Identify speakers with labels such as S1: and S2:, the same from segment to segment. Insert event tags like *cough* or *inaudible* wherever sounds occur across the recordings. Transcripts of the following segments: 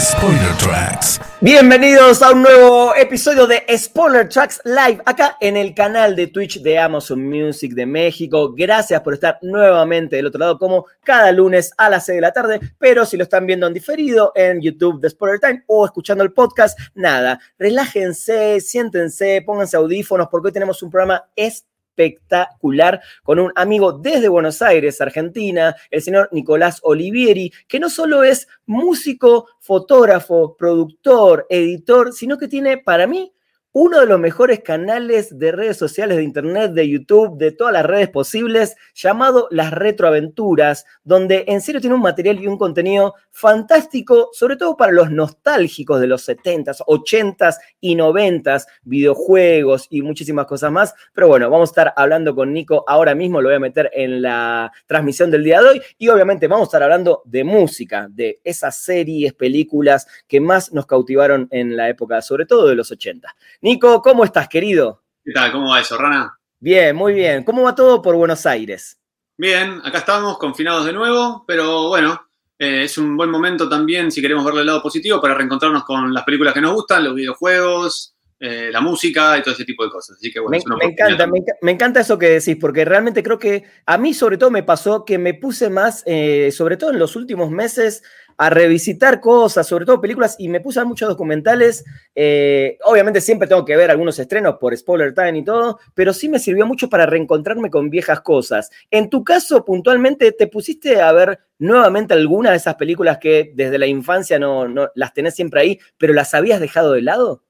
S1: Spoiler Tracks.
S2: Bienvenidos a un nuevo episodio de Spoiler Tracks Live acá en el canal de Twitch de Amazon Music de México. Gracias por estar nuevamente del otro lado como cada lunes a las 6 de la tarde, pero si lo están viendo en diferido en YouTube de Spoiler Time o escuchando el podcast, nada, relájense, siéntense, pónganse audífonos porque hoy tenemos un programa especial espectacular con un amigo desde Buenos Aires, Argentina, el señor Nicolás Olivieri, que no solo es músico, fotógrafo, productor, editor, sino que tiene para mí uno de los mejores canales de redes sociales de internet, de YouTube, de todas las redes posibles, llamado Las Retroaventuras, donde en serio tiene un material y un contenido fantástico, sobre todo para los nostálgicos de los 70s, 80s y 90s, videojuegos y muchísimas cosas más. Pero bueno, vamos a estar hablando con Nico ahora mismo, lo voy a meter en la transmisión del día de hoy y obviamente vamos a estar hablando de música, de esas series, películas que más nos cautivaron en la época, sobre todo de los 80. Nico, ¿cómo estás, querido?
S3: ¿Qué tal? ¿Cómo va eso, Rana?
S2: Bien, muy bien. ¿Cómo va todo por Buenos Aires?
S3: Bien, acá estamos confinados de nuevo, pero bueno, eh, es un buen momento también, si queremos verle el lado positivo, para reencontrarnos con las películas que nos gustan, los videojuegos, eh, la música y todo ese tipo de cosas. Así que bueno,
S2: me, me encanta, me, me, encanta eso que decís, porque realmente creo que a mí sobre todo me pasó que me puse más, eh, sobre todo en los últimos meses, a revisitar cosas, sobre todo películas, y me puse a muchos documentales. Eh, obviamente siempre tengo que ver algunos estrenos por Spoiler Time y todo, pero sí me sirvió mucho para reencontrarme con viejas cosas. En tu caso, puntualmente, ¿te pusiste a ver nuevamente alguna de esas películas que desde la infancia no, no las tenés siempre ahí, pero las habías dejado de lado?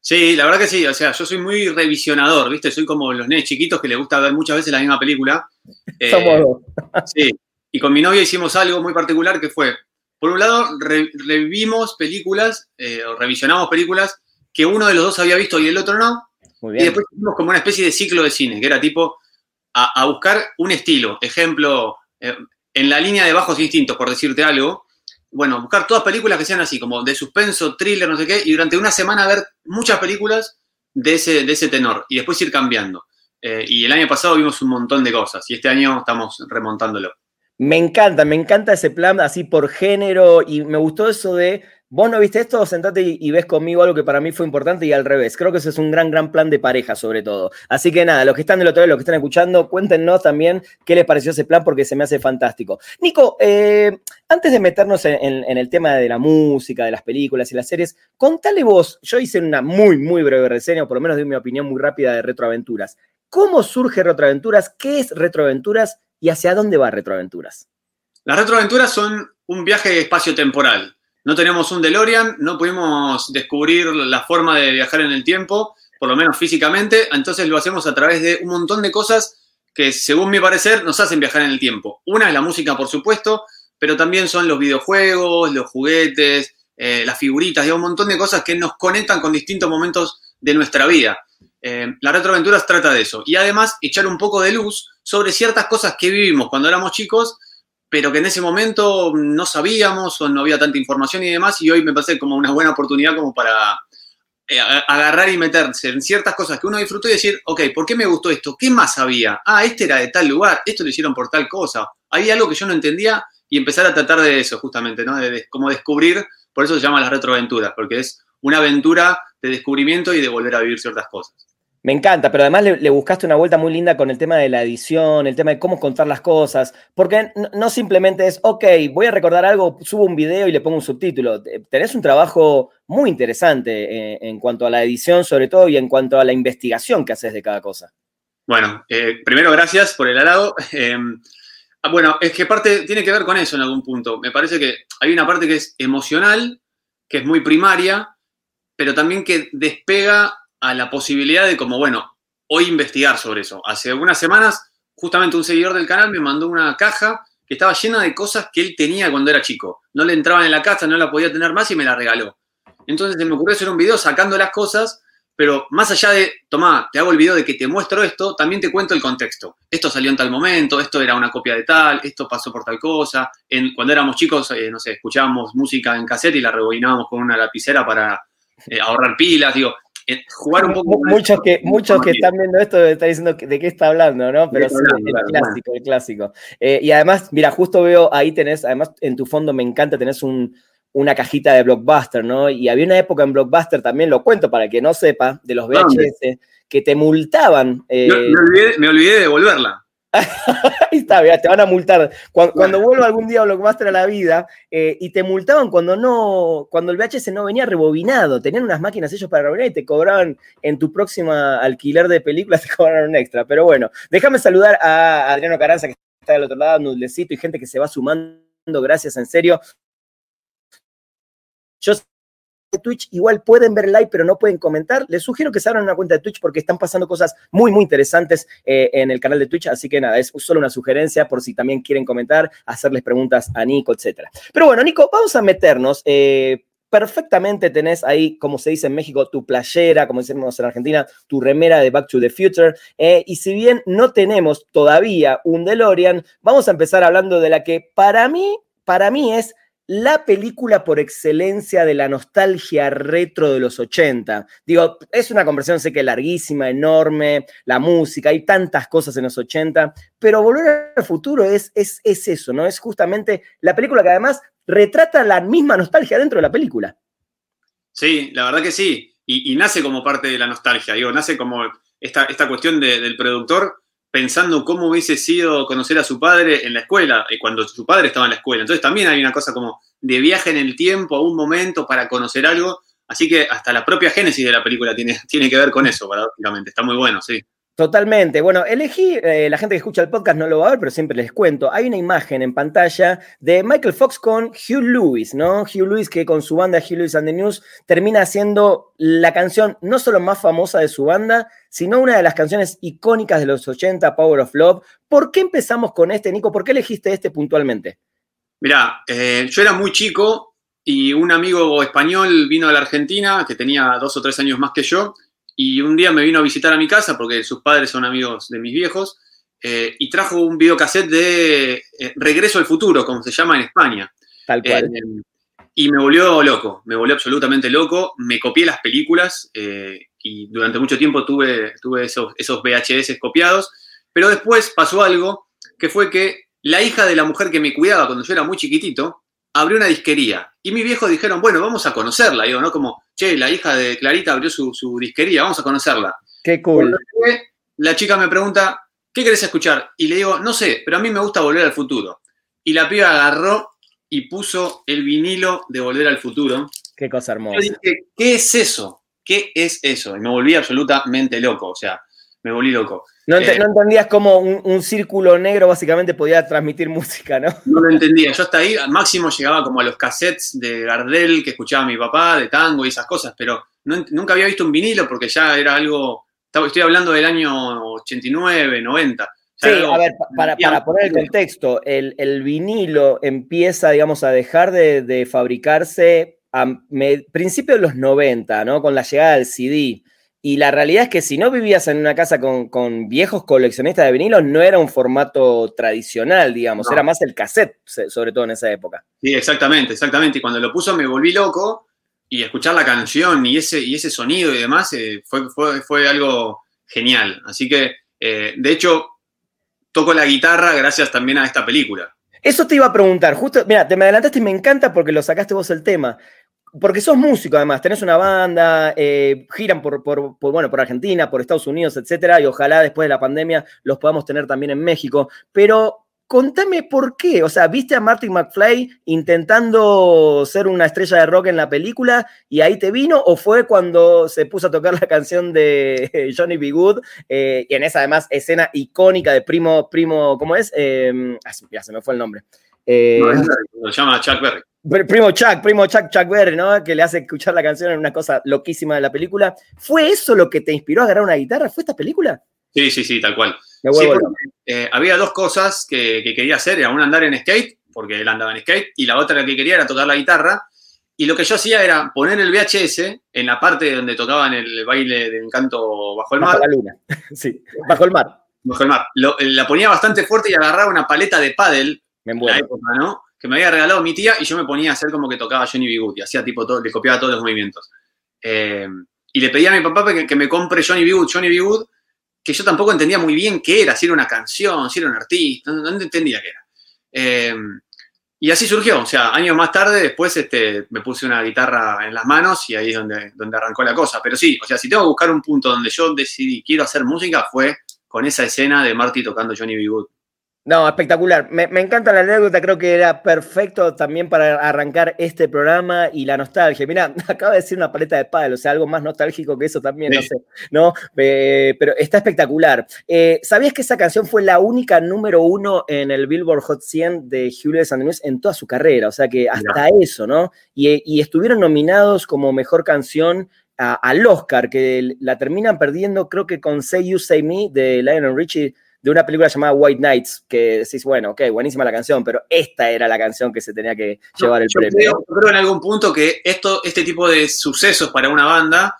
S3: Sí, la verdad que sí. O sea, yo soy muy revisionador, ¿viste? Soy como los nenes chiquitos que les gusta ver muchas veces la misma película. *laughs*
S2: Eh, Somos dos.
S3: sí. Y con mi novia hicimos algo muy particular que fue, por un lado, re revivimos películas, eh, o revisionamos películas que uno de los dos había visto y el otro no.
S2: Muy
S3: Y
S2: bien.
S3: después hicimos como una especie de ciclo de cine, que era tipo a, a buscar un estilo. Ejemplo, eh, en la línea de bajos instintos, por decirte algo. Bueno, buscar todas películas que sean así, como de suspenso, thriller, no sé qué, y durante una semana ver muchas películas de ese, de ese tenor y después ir cambiando. Eh, y el año pasado vimos un montón de cosas y este año estamos remontándolo.
S2: Me encanta, me encanta ese plan así por género y me gustó eso de, vos no viste esto, sentate y, ves conmigo algo que para mí fue importante y al revés. Creo que ese es un gran, gran plan de pareja sobre todo. Así que nada, los que están del otro lado, los que están escuchando, cuéntenos también qué les pareció ese plan porque se me hace fantástico. Nico, eh, antes de meternos en, en, en, el tema de la música, de las películas y las series, contale vos, yo hice una muy, muy breve reseña, o por lo menos de mi opinión muy rápida de Retroaventuras. ¿Cómo surge Retroaventuras? ¿Qué es Retroaventuras? ¿Y hacia dónde va Retroaventuras?
S3: Las retroaventuras son un viaje espacio-temporal. No tenemos un DeLorean, no pudimos descubrir la forma de viajar en el tiempo, por lo menos físicamente, entonces lo hacemos a través de un montón de cosas que, según mi parecer, nos hacen viajar en el tiempo. Una es la música, por supuesto, pero también son los videojuegos, los juguetes, eh, las figuritas, y un montón de cosas que nos conectan con distintos momentos de nuestra vida. Eh, la retroaventuras trata de eso. Y además, echar un poco de luz sobre ciertas cosas que vivimos cuando éramos chicos, pero que en ese momento no sabíamos o no había tanta información y demás, y hoy me parece como una buena oportunidad como para eh, agarrar y meterse en ciertas cosas que uno disfrutó y decir, ok, ¿por qué me gustó esto? ¿Qué más había? Ah, este era de tal lugar, esto lo hicieron por tal cosa. Había algo que yo no entendía y empezar a tratar de eso, justamente, ¿no? De, de como descubrir, por eso se llama las retroaventuras, porque es una aventura de descubrimiento y de volver a vivir ciertas cosas.
S2: Me encanta, pero además le, buscaste una vuelta muy linda con el tema de la edición, el tema de cómo contar las cosas, porque no, simplemente es, ok, voy a recordar algo, subo un video y le pongo un subtítulo. Tenés un trabajo muy interesante en, en cuanto a la edición, sobre todo, y en cuanto a la investigación que haces de cada cosa.
S3: Bueno, eh, primero gracias por el halago. *laughs* Eh, bueno, es que parte tiene que ver con eso en algún punto. Me parece que hay una parte que es emocional, que es muy primaria, pero también que despega a la posibilidad de como, bueno, hoy investigar sobre eso. Hace algunas semanas, justamente un seguidor del canal me mandó una caja que estaba llena de cosas que él tenía cuando era chico. No le entraban en la casa, no la podía tener más y me la regaló. Entonces se me ocurrió hacer un video sacando las cosas pero más allá de, tomá, te hago el video de que te muestro esto, también te cuento el contexto. Esto salió en tal momento, esto era una copia de tal, esto pasó por tal cosa. En, cuando éramos chicos, eh, no sé, escuchábamos música en cassette y la rebobinábamos con una lapicera para eh, ahorrar pilas, digo, jugar un poco.
S2: Muchos que, muchos que están viendo esto están diciendo de qué está hablando, ¿no? Pero sí, el clásico, el clásico. y además, mira, justo veo ahí tenés, además en tu fondo me encanta, tenés un, una cajita de Blockbuster, ¿no? Y había una época en Blockbuster, también lo cuento para que no sepa, de los VHS, que te multaban.
S3: Eh... Me, olvidé, de devolverla. *laughs*
S2: Ahí está, te van a multar. Cuando, vuelva algún día a Blockbuster a la vida, eh, y te multaban cuando no, cuando el VHS no venía rebobinado, tenían unas máquinas ellos para rebobinar y te cobraban en tu próxima alquiler de películas, *laughs* te cobraron un extra. Pero bueno, déjame saludar a Adriano Caranza, que está del otro lado, Nudlecito, y gente que se va sumando. Gracias, en serio. Yo de Twitch igual pueden ver live, pero no pueden comentar. Les sugiero que se abran una cuenta de Twitch porque están pasando cosas muy, muy interesantes eh, en el canal de Twitch. Así que nada, es solo una sugerencia por si también quieren comentar, hacerles preguntas a Nico, etcétera. Pero bueno, Nico, vamos a meternos. Eh, perfectamente tenés ahí, como se dice en México, tu playera, como decimos en Argentina, tu remera de Back to the Future. Eh, y si bien no tenemos todavía un DeLorean, vamos a empezar hablando de la que para mí, para mí es la película por excelencia de la nostalgia retro de los 80. Digo, es una conversación, sé que larguísima, enorme, la música, hay tantas cosas en los 80, pero Volver al Futuro es, es, es eso, ¿no? Es justamente la película que además retrata la misma nostalgia dentro de la película.
S3: Sí, la verdad que sí, y, nace como parte de la nostalgia, digo, nace como esta, esta cuestión del productor pensando cómo hubiese sido conocer a su padre en la escuela, y cuando su padre estaba en la escuela. Entonces también hay una cosa como de viaje en el tiempo a un momento para conocer algo. Así que hasta la propia génesis de la película tiene, *laughs* tiene que ver con eso, paradójicamente. Está muy bueno, sí.
S2: Totalmente. Bueno, elegí, eh, la gente que escucha el podcast no lo va a ver, pero siempre les cuento. Hay una imagen en pantalla de Michael Fox con Hugh Lewis, ¿no? Hugh Lewis que con su banda Hugh Lewis and the News termina haciendo la canción no solo más famosa de su banda, sino una de las canciones icónicas de los 80, Power of Love. ¿Por qué empezamos con este, Nico? ¿Por qué elegiste este puntualmente?
S3: Mirá, eh, yo era muy chico y un amigo español vino a la Argentina que tenía dos o tres años más que yo y un día me vino a visitar a mi casa porque sus padres son amigos de mis viejos eh, y trajo un videocassette de eh, Regreso al Futuro, como se llama en España.
S2: Tal cual.
S3: Eh, y me volvió loco, me volvió absolutamente loco. Me copié las películas y durante mucho tiempo tuve, tuve esos, esos VHS copiados. Pero después pasó algo que fue que la hija de la mujer que me cuidaba cuando yo era muy chiquitito abrió una disquería. Y mis viejos dijeron, bueno, vamos a conocerla. Digo, ¿no? Como, che, la hija de Clarita abrió su, disquería, vamos a conocerla.
S2: Qué cool.
S3: La chica me pregunta, ¿qué querés escuchar? Y le digo, no sé, pero a mí me gusta Volver al Futuro. Y la piba agarró y puso el vinilo de Volver al Futuro.
S2: Qué cosa hermosa.
S3: Yo dije, ¿qué es eso? ¿Qué es eso? Y me volví absolutamente loco, o sea, me volví loco.
S2: No, eh, entendías cómo un, círculo negro básicamente podía transmitir *laughs* música, ¿no?
S3: No lo entendía. Yo hasta ahí, máximo llegaba como a los cassettes de Gardel que escuchaba mi papá, de tango y esas cosas, pero nunca había visto un vinilo porque ya era algo. Estoy hablando del año 89, 90.
S2: Sí, a ver, para, poner el contexto, el, vinilo empieza, digamos, a dejar de, fabricarse a principios de los 90, ¿no? Con la llegada del CD. Y la realidad es que si no vivías en una casa con, viejos coleccionistas de vinilos, no era un formato tradicional, digamos, era más el cassette, sobre todo en esa época.
S3: Sí, exactamente, exactamente. Y cuando lo puso me volví loco y escuchar la canción y ese, y ese sonido y demás eh, fue, fue, algo genial. Así que, eh, de hecho, toco la guitarra gracias también a esta película.
S2: Eso te iba a preguntar, justo, mira, te me adelantaste y me encanta porque lo sacaste vos el tema porque sos músico además, tenés una banda, eh, giran por, bueno, por Argentina, por Estados Unidos, etcétera, y ojalá después de la pandemia los podamos tener también en México. Pero contame por qué. O sea, ¿viste a Martin McFly intentando ser una estrella de rock en la película y ahí te vino? ¿O fue cuando se puso a tocar la canción de *laughs* Johnny B. Good eh, y en esa además escena icónica de Primo, Primo, ¿cómo es? Eh, ah, ya se me fue el nombre.
S3: lo llama Chuck Berry.
S2: Primo Chuck, primo Chuck, Chuck Berry, ¿no? Que le hace escuchar la canción en una cosa loquísima de la película. ¿Fue eso lo que te inspiró a agarrar una guitarra? ¿Fue esta película?
S3: Sí, sí, sí, tal cual. Eh, había dos cosas que, quería hacer. Era una andar en skate, porque él andaba en skate, y la otra que quería era tocar la guitarra. Y lo que yo hacía era poner el VHS en la parte donde tocaban el baile del encanto bajo el mar.
S2: Bajo la luna. *laughs* Sí, bajo el mar.
S3: Bajo el mar. Lo- la ponía bastante fuerte y agarraba una paleta de pádel,
S2: Me
S3: la época, ¿no? Que me había regalado mi tía y yo me ponía a hacer como que tocaba Johnny B. Good y hacía tipo todo, le copiaba todos los movimientos. Eh, y le pedía a mi papá que, que me compre Johnny B. Good, Johnny B. Good, que yo tampoco entendía muy bien qué era, si era una canción, si era un artista, no, no entendía qué era. Eh, y así surgió, o sea, años más tarde, después este, me puse una guitarra en las manos y ahí es donde, donde arrancó la cosa. Pero sí, o sea, si tengo que buscar un punto donde yo decidí quiero hacer música, fue con esa escena de Marty tocando Johnny B. Good.
S2: No, espectacular. Me, me encanta la anécdota, creo que era perfecto también para arrancar este programa y la nostalgia. Mira, *laughs* acaba de decir una paleta de pádel, o sea, algo más nostálgico que eso también, no sé, ¿no? Eh, pero está espectacular. Eh, ¿Sabías que esa canción fue la única número uno en el Billboard Hot 100 de Julius and the News en toda su carrera? O sea que hasta eso, ¿no? Y, y estuvieron nominados como mejor canción a- al Oscar, que la terminan perdiendo, creo que con Say You Say Me de Lionel Richie de una película llamada White Nights, que decís, bueno, ok, buenísima la canción, pero esta era la canción que se tenía que llevar el
S3: yo
S2: premio.
S3: Creo, yo creo en algún punto que esto, este tipo de sucesos para una banda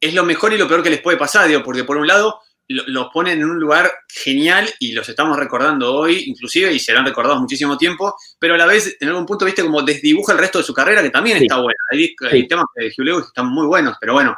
S3: es lo mejor y lo peor que les puede pasar, digo, porque por un lado lo- los ponen en un lugar genial y los estamos recordando hoy, inclusive, y serán recordados muchísimo tiempo, pero a la vez, en algún punto, viste, como desdibuja el resto de su carrera, que también
S2: Sí.
S3: está buena. Hay,
S2: Sí.
S3: hay temas de Hugh Lewis que están muy buenos, pero bueno,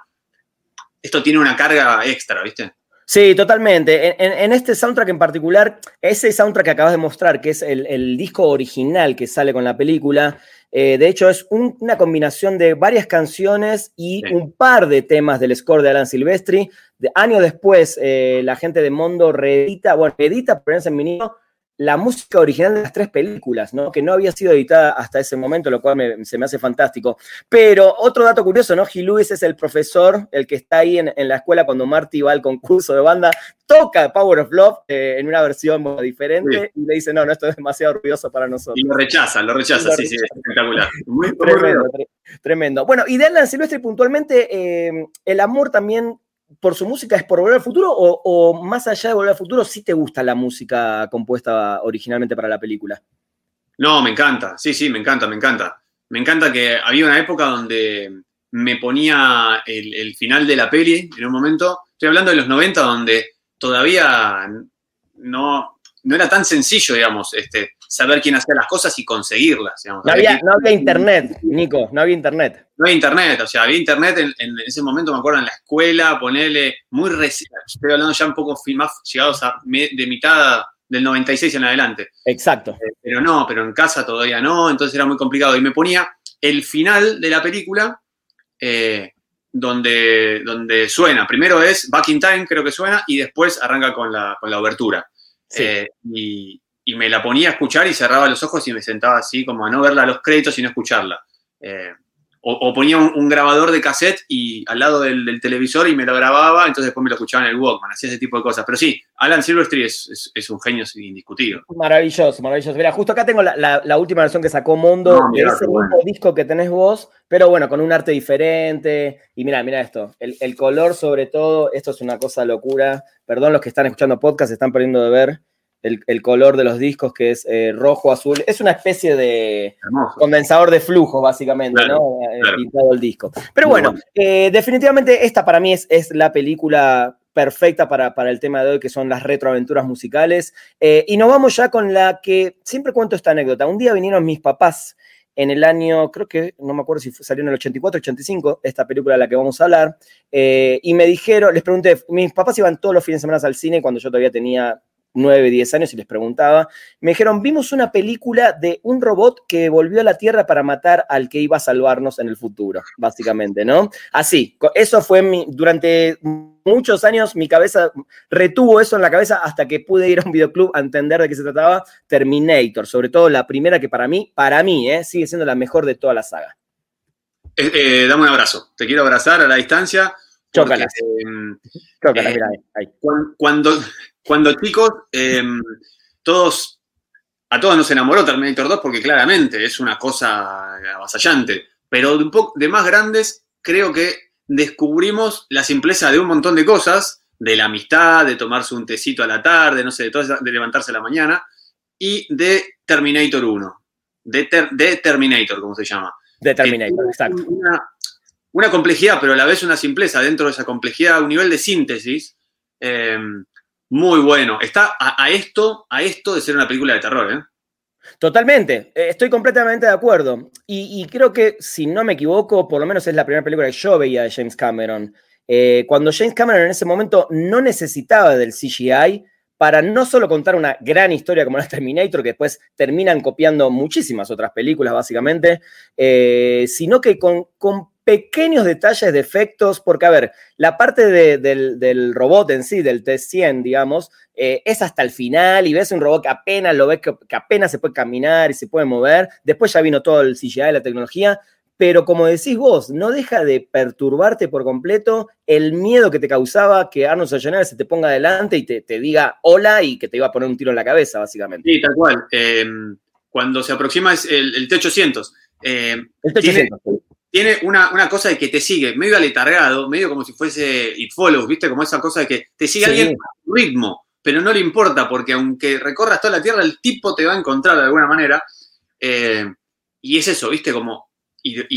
S3: esto tiene una carga extra, ¿viste?
S2: Sí, totalmente. En, este soundtrack en particular, ese soundtrack que acabas de mostrar, que es el, el disco original que sale con la película, eh, de hecho es un- una combinación de varias canciones y
S3: Sí.
S2: un par de temas del score de Alan Silvestri. De, años después, eh, la gente de Mondo reedita, bueno, edita, pero en vinilo, la música original de las tres películas, ¿no? Que no había sido editada hasta ese momento, lo cual me- se me hace fantástico. Pero otro dato curioso, ¿no? Hugh Lewis es el profesor, el que está ahí en, en la escuela cuando Marty va al concurso de banda, toca Power of Love eh, en una versión bueno, diferente y le dice, no, no, esto es demasiado ruidoso para nosotros.
S3: Y lo rechaza, lo rechaza,
S2: Lo
S3: sí, sí, es espectacular. Muy,
S2: Tremendo, tremendo. Bueno, y de Alan Silvestri puntualmente, eh, el amor también por su música es por Volver al Futuro o, o más allá de Volver al Futuro, sí te gusta la música compuesta originalmente para la película?
S3: No, me encanta, sí, sí, me encanta, me encanta. Me encanta que había una época donde me ponía el, el final de la peli en un momento. Estoy hablando de los 90, donde todavía no, no era tan sencillo, digamos, este, saber quién hacía las cosas y conseguirlas. Digamos.
S2: No había, no había internet, Nico, no había internet.
S3: No había internet, o sea, había internet en, en ese momento, me acuerdo, en la escuela, ponerle muy reci- Estoy hablando ya un poco más llegados a de mitad del 96 en adelante.
S2: Exacto.
S3: Eh, pero no, pero en casa todavía no, entonces era muy complicado. Y me ponía el final de la película eh, donde, donde suena. Primero es Back in Time, creo que suena, y después arranca con la, con la obertura.
S2: Sí.
S3: Eh, y, y me la ponía a escuchar y cerraba los ojos y me sentaba así como a no verla a los créditos y no escucharla. Eh, o, o ponía un, un grabador de cassette y al lado del, del televisor y me lo grababa, entonces después me lo escuchaba en el Walkman, hacía ese tipo de cosas. Pero sí, Alan Silvestri es, es- es un genio indiscutido.
S2: Maravilloso, maravilloso. Mira, justo acá tengo la, la- la última versión que sacó Mondo
S3: No,
S2: de ese
S3: bueno.
S2: disco que tenés vos, pero bueno, con un arte diferente. Y mira, mira esto, el, el color sobre todo, esto es una cosa locura. Perdón los que están escuchando podcast, se están perdiendo de ver el, el color de los discos que es eh, rojo, azul. Es una especie de
S3: Hermoso.
S2: condensador de flujo, básicamente,
S3: Claro,
S2: ¿no? Eh,
S3: claro.
S2: Pintado el disco. Pero
S3: Muy
S2: bueno,
S3: bueno.
S2: eh, definitivamente esta para mí es, es la película perfecta para, para el tema de hoy, que son las retroaventuras musicales. Eh, y nos vamos ya con la que siempre cuento esta anécdota. Un día vinieron mis papás en el año, creo que, no me acuerdo si fue- salió en el 84, 85, esta película de la que vamos a hablar, eh, y me dijeron, les pregunté, mis papás iban todos los fines de semana al cine cuando yo todavía tenía 9, 10 años y les preguntaba, me dijeron, vimos una película de un robot que volvió a la Tierra para matar al que iba a salvarnos en el futuro, básicamente, ¿no? Así, eso fue mi, durante muchos años mi cabeza retuvo eso en la cabeza hasta que pude ir a un videoclub a entender de qué se trataba, Terminator, sobre todo la primera que para mí, para mí, ¿eh? sigue siendo la mejor de toda la saga.
S3: Eh, eh, dame un abrazo. Te quiero abrazar a la distancia.
S2: Chócalas.
S3: eh,
S2: Chócala,
S3: Eh,
S2: mira, ahí, ahí.
S3: cuan- cuando, cuando chicos, eh, todos, a todos nos enamoró Terminator 2 porque claramente es una cosa avasallante. Pero de, un poco, de más grandes, creo que descubrimos la simpleza de un montón de cosas, de la amistad, de tomarse un tecito a la tarde, no sé, de, todas de levantarse a la mañana, y de Terminator 1, de, Ter- de Terminator, como se llama.
S2: De Terminator, exacto.
S3: Una, complejidad, pero a la vez una simpleza dentro de esa complejidad, un nivel de síntesis eh, muy bueno. Está a, esto, a esto de ser una película de terror, ¿eh?
S2: Totalmente, eh, estoy completamente de acuerdo. Y, creo que, si no me equivoco, por lo menos es la primera película que yo veía de James Cameron. Eh, cuando James Cameron en ese momento no necesitaba del CGI para no solo contar una gran historia como la Terminator, que después terminan copiando muchísimas otras películas, básicamente, eh, sino que con, con pequeños detalles de efectos, porque a ver, la parte del, robot en sí, del T-100, digamos, eh, es hasta el final y ves un robot que apenas lo ves, que, apenas se puede caminar y se puede mover. Después ya vino todo el CGI, la tecnología, pero como decís vos, no deja de perturbarte por completo el miedo que te causaba que Arnold Schwarzenegger se te ponga adelante y te, diga hola y que te iba a poner un tiro en la cabeza, básicamente.
S3: Sí, tal cual. Eh, cuando se aproxima es el, T-800. Eh, el T-800 tiene una, cosa de que te sigue medio aletargado, medio como si fuese It Follows, ¿viste? Como esa cosa de que te sigue alguien a ritmo, pero no le importa, porque aunque recorras toda la Tierra, el tipo te va a encontrar de alguna manera. Eh, y es eso, ¿viste? Como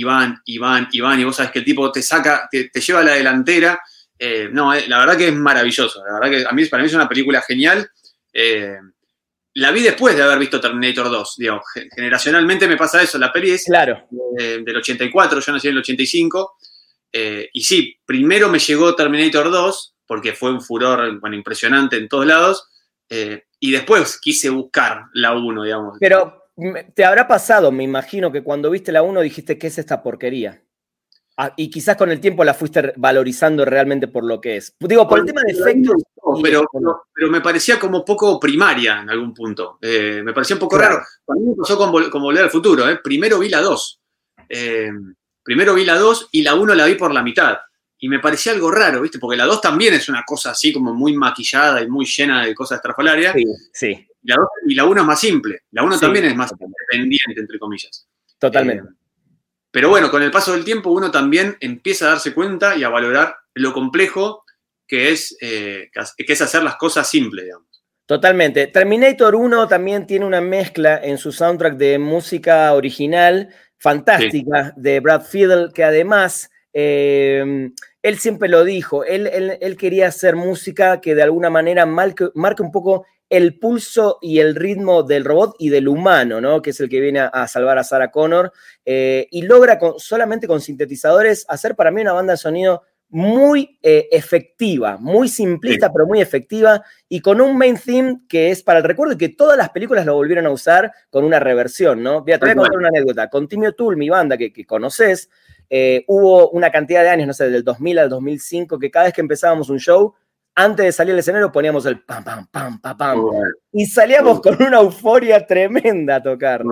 S3: van, y van, y vos sabes que el tipo te saca, te, lleva a la delantera. Eh, no, eh, la verdad que es maravilloso. La verdad que a mí, para mí es una película genial la vi después de haber visto Terminator 2, digamos, generacionalmente me pasa eso, la peli es
S2: claro.
S3: del 84, yo nací en el 85, eh, y sí, primero me llegó Terminator 2, porque fue un furor bueno, impresionante en todos lados, eh, y después quise buscar la 1, digamos.
S2: Pero te habrá pasado, me imagino, que cuando viste la 1 dijiste, ¿qué es esta porquería? Ah, y quizás con el tiempo la fuiste valorizando realmente por lo que es. Digo, por el tema de efectos.
S3: pero, pero, me parecía como poco primaria en algún punto. Eh, me parecía un poco raro. A mí me pasó con, Volver al Futuro. ¿eh? Primero vi la 2. Eh, primero vi la 2 y la 1 la vi por la mitad. Y me parecía algo raro, ¿viste? Porque la 2 también es una cosa así como muy maquillada y muy llena de cosas estrafalarias.
S2: Sí, sí.
S3: Y la 1 es más simple. La 1 también es más independiente, entre comillas.
S2: Totalmente.
S3: Pero bueno, con el paso del tiempo uno también empieza a darse cuenta y a valorar lo complejo que es, eh, que es hacer las cosas simples, digamos.
S2: Totalmente. Terminator 1 también tiene una mezcla en su soundtrack de música original fantástica de Brad Fiedel, que además eh, él siempre lo dijo, él, él, quería hacer música que de alguna manera marque, un poco el pulso y el ritmo del robot y del humano, ¿no? Que es el que viene a, salvar a Sarah Connor. Eh, y logra solamente con sintetizadores hacer para mí una banda de sonido muy eh, efectiva, muy simplista, pero muy efectiva, y con un main theme que es para el recuerdo y que todas las películas lo volvieron a usar con una reversión, ¿no? Mira, te voy a contar una anécdota. Con Timio Tool, mi banda que, conoces, eh, hubo una cantidad de años, no sé, del 2000 al 2005, que cada vez que empezábamos un show, antes de salir al escenario poníamos el pam, pam, pam, pam, pam. Y salíamos con una euforia tremenda a tocar.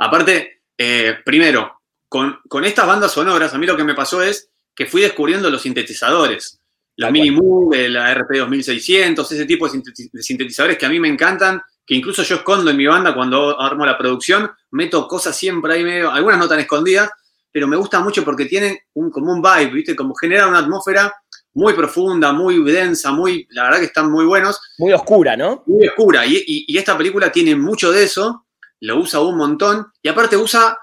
S3: Aparte, eh, primero, con, con, estas bandas sonoras, a mí lo que me pasó es que fui descubriendo los sintetizadores. La Mini Move, la RP 2600, ese tipo de sintetizadores que a mí me encantan, que incluso yo escondo en mi banda cuando armo la producción, meto cosas siempre ahí medio, algunas no tan escondidas, pero me gusta mucho porque tienen un, como un vibe, ¿viste? Como genera una atmósfera muy profunda, muy densa, muy, la verdad que están muy buenos.
S2: Muy oscura, ¿no?
S3: Muy oscura. Y, esta película tiene mucho de eso, lo usa un montón, y aparte usa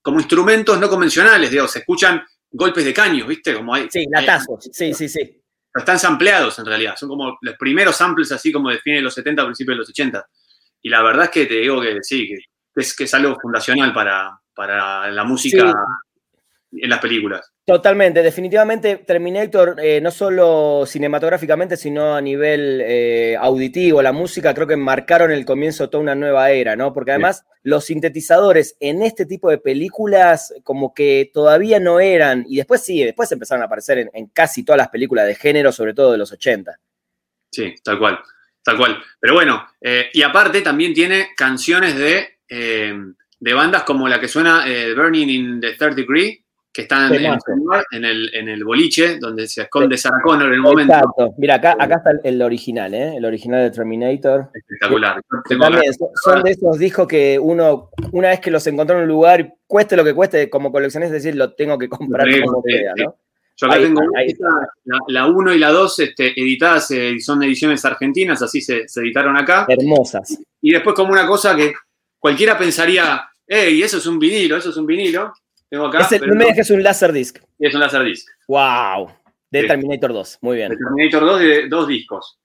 S3: como instrumentos no convencionales, digo, se escuchan golpes de caños, ¿viste? Como hay,
S2: sí, latazos, sí, sí, sí.
S3: Están sampleados en realidad, son como los primeros samples así como define los 70 a principios de los 80. Y la verdad es que te digo que sí, que es, que es algo fundacional para, para la música en las películas.
S2: Totalmente, definitivamente Terminator, eh, no solo cinematográficamente, sino a nivel eh, auditivo, la música, creo que marcaron el comienzo de toda una nueva era, ¿no? Porque además los sintetizadores en este tipo de películas como que todavía no eran, y después sí, después empezaron a aparecer en, casi todas las películas de género, sobre todo de los 80.
S3: Sí, tal cual, tal cual. Pero bueno, eh, y aparte también tiene canciones de, de bandas como la que suena Burning in the Third Degree, que están en, el, en el boliche, donde se esconde Sarah Connor en un momento. Exacto.
S2: Mira, acá, acá está el, original, ¿eh? El original de Terminator.
S3: Espectacular.
S2: También, son de esos discos que uno, una vez que los encontró en un lugar, cueste lo que cueste, como coleccionista, es decir, lo tengo que comprar como sea, ¿no?
S3: Yo acá tengo la 1 y la 2 este, editadas, eh, son ediciones argentinas, así se, se, editaron acá.
S2: Hermosas.
S3: Y después como una cosa que cualquiera pensaría, hey, eso es un vinilo, eso es un vinilo Tengo acá.
S2: No me
S3: no-
S2: digas que es un Laserdisc.
S3: es un Laserdisc.
S2: ¡Wow! De
S3: Sí.
S2: Terminator 2. Muy bien.
S3: De Terminator 2 de dos discos.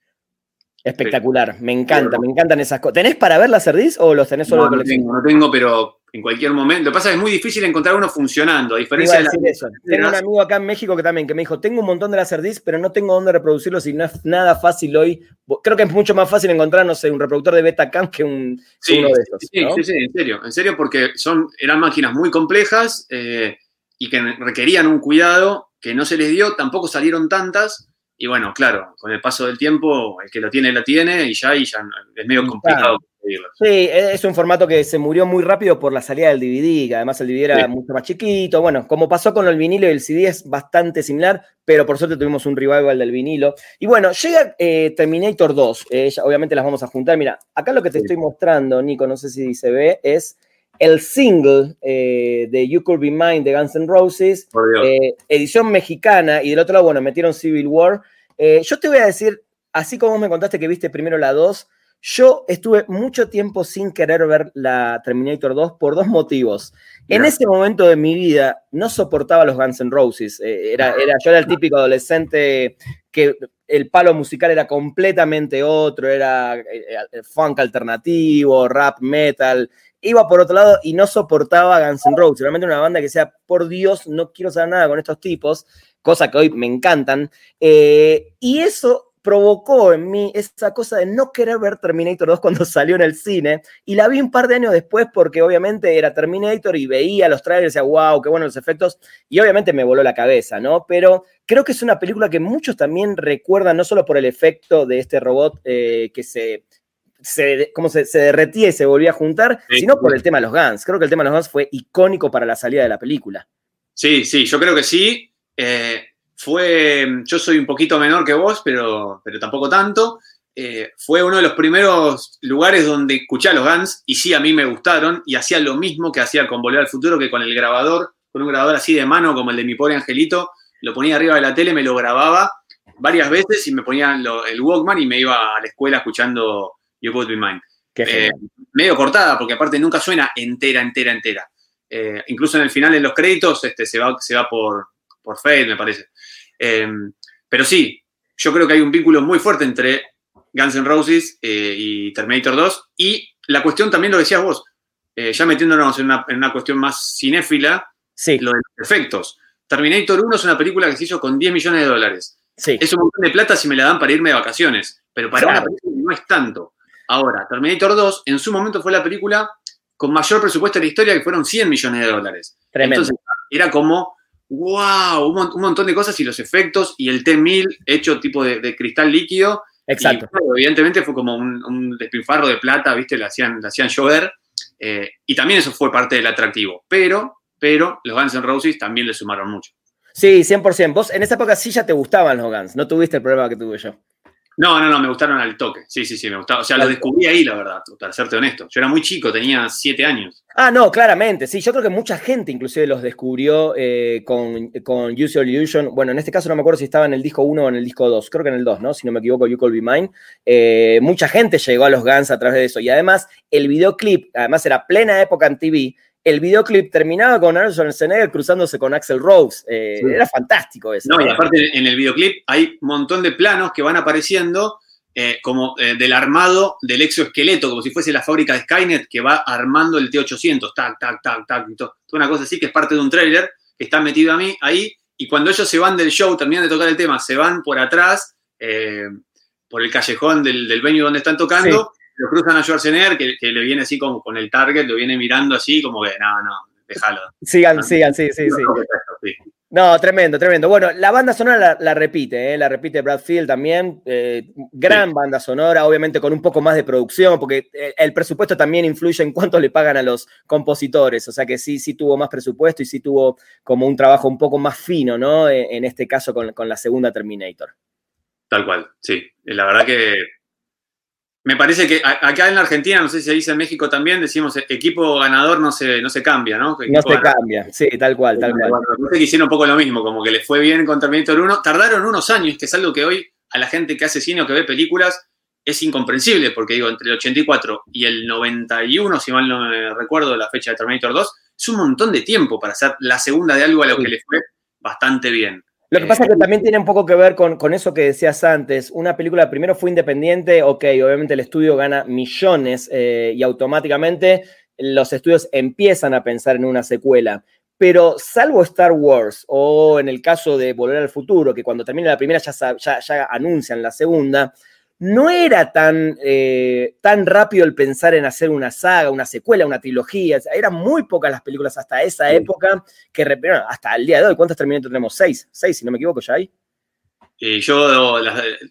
S2: Espectacular. Me encanta, me encantan esas cosas. ¿Tenés para ver Laserdisc o los tenés solo
S3: No,
S2: de
S3: no
S2: colección?
S3: tengo, no tengo, pero en cualquier momento. Lo que pasa es que es muy difícil encontrar uno funcionando, a diferencia de
S2: decir eso. Tengo un amigo acá en México que también que me dijo, tengo un montón de Laserdisc, pero no tengo dónde reproducirlos y no es nada fácil hoy. Creo que es mucho más fácil encontrar, no sé, un reproductor de Betacam que, un,
S3: Sí,
S2: uno de esos.
S3: sí,
S2: ¿no?
S3: sí, sí, en serio, en serio, porque son, eran máquinas muy complejas eh, y que requerían un cuidado que no se les dio, tampoco salieron tantas, y bueno, claro, con el paso del tiempo, el que lo tiene, la tiene, y ya, y ya es medio complicado.
S2: Sí, es un formato que se murió muy rápido por la salida del DVD, que además el DVD era
S3: Sí.
S2: mucho más chiquito. Bueno, como pasó con el vinilo y el CD es bastante similar, pero por suerte tuvimos un revival del vinilo. Y bueno, llega eh, Terminator 2, eh, ya- obviamente las vamos a juntar. Mira, acá lo que te
S3: Sí.
S2: estoy mostrando, Nico, no sé si se ve, es el single eh, de You Could Be Mine de Guns N' Roses, edición mexicana, y del otro lado, bueno, metieron Civil War. Yo te voy a decir, así como vos me contaste que viste primero la 2, yo estuve mucho tiempo sin querer ver la Terminator 2 por dos motivos. En ese momento de mi vida no soportaba los Guns N' Roses. Eh, era, era, yo era el típico adolescente que el palo musical era completamente otro, era eh, eh, funk alternativo, rap, metal. Iba por otro lado y no soportaba Guns N' Roses. Realmente una banda que sea, por Dios, no quiero saber nada con estos tipos, cosa que hoy me encantan. Eh, y eso provocó en mí esa cosa de no querer ver Terminator 2 cuando *laughs* salió en el cine. Y la vi un par de años después porque obviamente era Terminator y veía los trailers y decía, wow, qué buenos los efectos. Y obviamente me voló la cabeza, ¿no? Pero creo que es una película que muchos también recuerdan, no solo por el efecto de este robot eh, que se... Se, como se, se, derretía y se volvía a juntar,
S3: Sí,
S2: sino por el tema de los Guns. Creo que el tema de los Guns fue icónico para la salida de la película.
S3: Sí, sí, yo creo que sí. Eh, fue, yo soy un poquito menor que vos, pero, pero tampoco tanto. Eh, fue uno de los primeros lugares donde escuché a los Guns y sí, a mí me gustaron y hacía lo mismo que hacía con Volver al Futuro, que con el grabador, con un grabador así de mano como el de mi pobre angelito, lo ponía arriba de la tele, me lo grababa varias veces y me ponía lo- el Walkman y me iba a la escuela escuchando You Could Be Mine Eh, medio cortada, porque aparte nunca suena entera, entera, entera. Eh, incluso en el final, en los créditos, este, se va, se va por, por Fade, me parece. Eh, pero sí, yo creo que hay un vínculo muy fuerte entre Guns N' Roses eh, y Terminator 2. Y la cuestión también lo decías vos, eh, ya metiéndonos en una, en una cuestión más cinéfila,
S2: Sí,
S3: lo de los efectos. Terminator 1 es una película que se hizo con 10 millones de dólares.
S2: sí.
S3: Es un montón de plata si me la dan para irme de vacaciones, pero para
S2: Claro.
S3: una película no es tanto. Ahora, Terminator 2 en su momento fue la película con mayor presupuesto de la historia, que fueron 100 millones de dólares.
S2: Tremendo.
S3: Entonces, era como, wow, un, mon- un montón de cosas y los efectos y el T-1000 hecho tipo de, de cristal líquido.
S2: Exacto.
S3: Y, evidentemente fue como un, un despilfarro de plata, ¿viste? Le hacían, le hacían llover. eh, y también eso fue parte del atractivo. Pero, pero los Guns N' Roses también le sumaron mucho.
S2: Sí, 100%. Vos en esa época sí ya te gustaban los Guns, no tuviste el problema que tuve yo.
S3: No, no, no, me gustaron al toque. Sí, sí, sí, me gustaba. O sea, lo descubrí ahí, la verdad, para serte honesto. Yo era muy chico, tenía siete años.
S2: Ah, no, claramente, sí. Yo creo que mucha gente inclusive los descubrió eh, con, con Use Your Illusion. Bueno, en este caso no me acuerdo si estaba en el disco 1 o en el disco 2. Creo que en el 2, ¿no? Si no me equivoco, You Could Be Mine. Eh, mucha gente llegó a los Guns a través de eso. Y además, el videoclip, además era plena época en TV, el videoclip terminaba con Arnold Schwarzenegger cruzándose con Axel Rose. Eh,
S3: Sí.
S2: Era fantástico eso.
S3: No, y aparte en el videoclip hay un montón de planos que van apareciendo eh, como eh, del armado del exoesqueleto, como si fuese la fábrica de Skynet que va armando el T-800, tac, tac, tac, tac, y todo. Toda una cosa así que es parte de un tráiler que está metido a mí ahí. Y cuando ellos se van del show, terminan de tocar el tema, se van por atrás, eh, por el callejón del, del venue donde están tocando, lo cruzan a Schwarzenegger, que, que le viene así como con el target, lo viene mirando así, como que no, no, déjalo.
S2: Sigan, sigan, sí, sí, sí.
S3: Sí.
S2: No, tremendo, tremendo. Bueno, la banda sonora la, la repite, ¿eh? la repite Brad Field también. eh, gran
S3: Sí.
S2: banda sonora, obviamente con un poco más de producción, porque eh, el presupuesto también influye en cuánto le pagan a los compositores. O sea que sí, sí tuvo más presupuesto y sí tuvo como un trabajo un poco más fino, ¿no? En, en este caso con, con la segunda Terminator.
S3: Tal cual, sí. La verdad que me parece que acá en la Argentina, no sé si se dice en México también, decimos equipo ganador no se, no se cambia, ¿no?
S2: No se
S3: ganador.
S2: cambia, sí, tal cual, tal cual.
S3: Parece que hicieron un poco lo mismo, como que les fue bien con Terminator 1. Tardaron unos años, que es algo que hoy a la gente que hace cine o que ve películas es incomprensible, porque digo, entre el 84 y el 91, si mal no me recuerdo la fecha de Terminator 2, es un montón de tiempo para hacer la segunda de algo a lo que le fue bastante bien.
S2: Lo que pasa es que también tiene un poco que ver con, con, eso que decías antes. Una película primero fue independiente, ok, obviamente el estudio gana millones eh, y automáticamente los estudios empiezan a pensar en una secuela. Pero salvo Star Wars o en el caso de Volver al Futuro, que cuando termina la primera ya, ya, ya anuncian la segunda, no era tan, eh, tan rápido el pensar en hacer una saga, una secuela, una trilogía. eran muy pocas las películas hasta esa época que, hasta el día de hoy, ¿cuántas Terminator tenemos? Seis, seis, si no me equivoco, ya hay.
S3: Y yo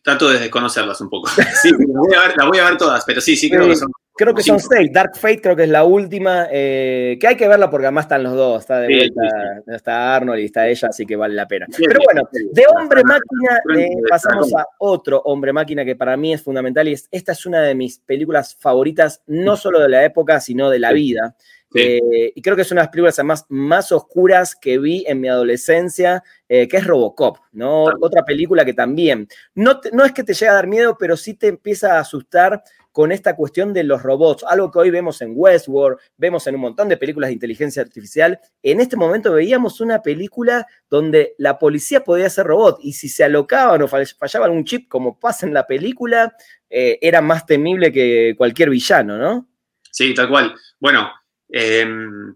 S3: trato de desconocerlas un poco. *laughs* Sí, las voy, a ver, las voy a ver todas, pero sí, sí creo que son
S2: Creo que son seis. Dark Fate creo que es la última. Eh, que hay que verla porque además están los dos. Está de vuelta, está Arnold y está ella, así que vale la pena. Pero bueno, de hombre máquina eh, pasamos a otro hombre máquina que para mí es fundamental y esta es una de mis películas favoritas, no solo de la época, sino de la vida. Eh, y creo que es una de las películas además más oscuras que vi en mi adolescencia, que es Robocop, ¿no? Otra película que también, no, no es que te llegue a dar miedo, pero sí te empieza a asustar con esta cuestión de los robots, algo que hoy vemos en Westworld, vemos en un montón de películas de inteligencia artificial. En este momento veíamos una película donde la policía podía ser robot y si se alocaban o fallaba algún chip, como pasa en la película, eh, era más temible que cualquier villano, ¿no?
S3: Sí, tal cual. Bueno, em,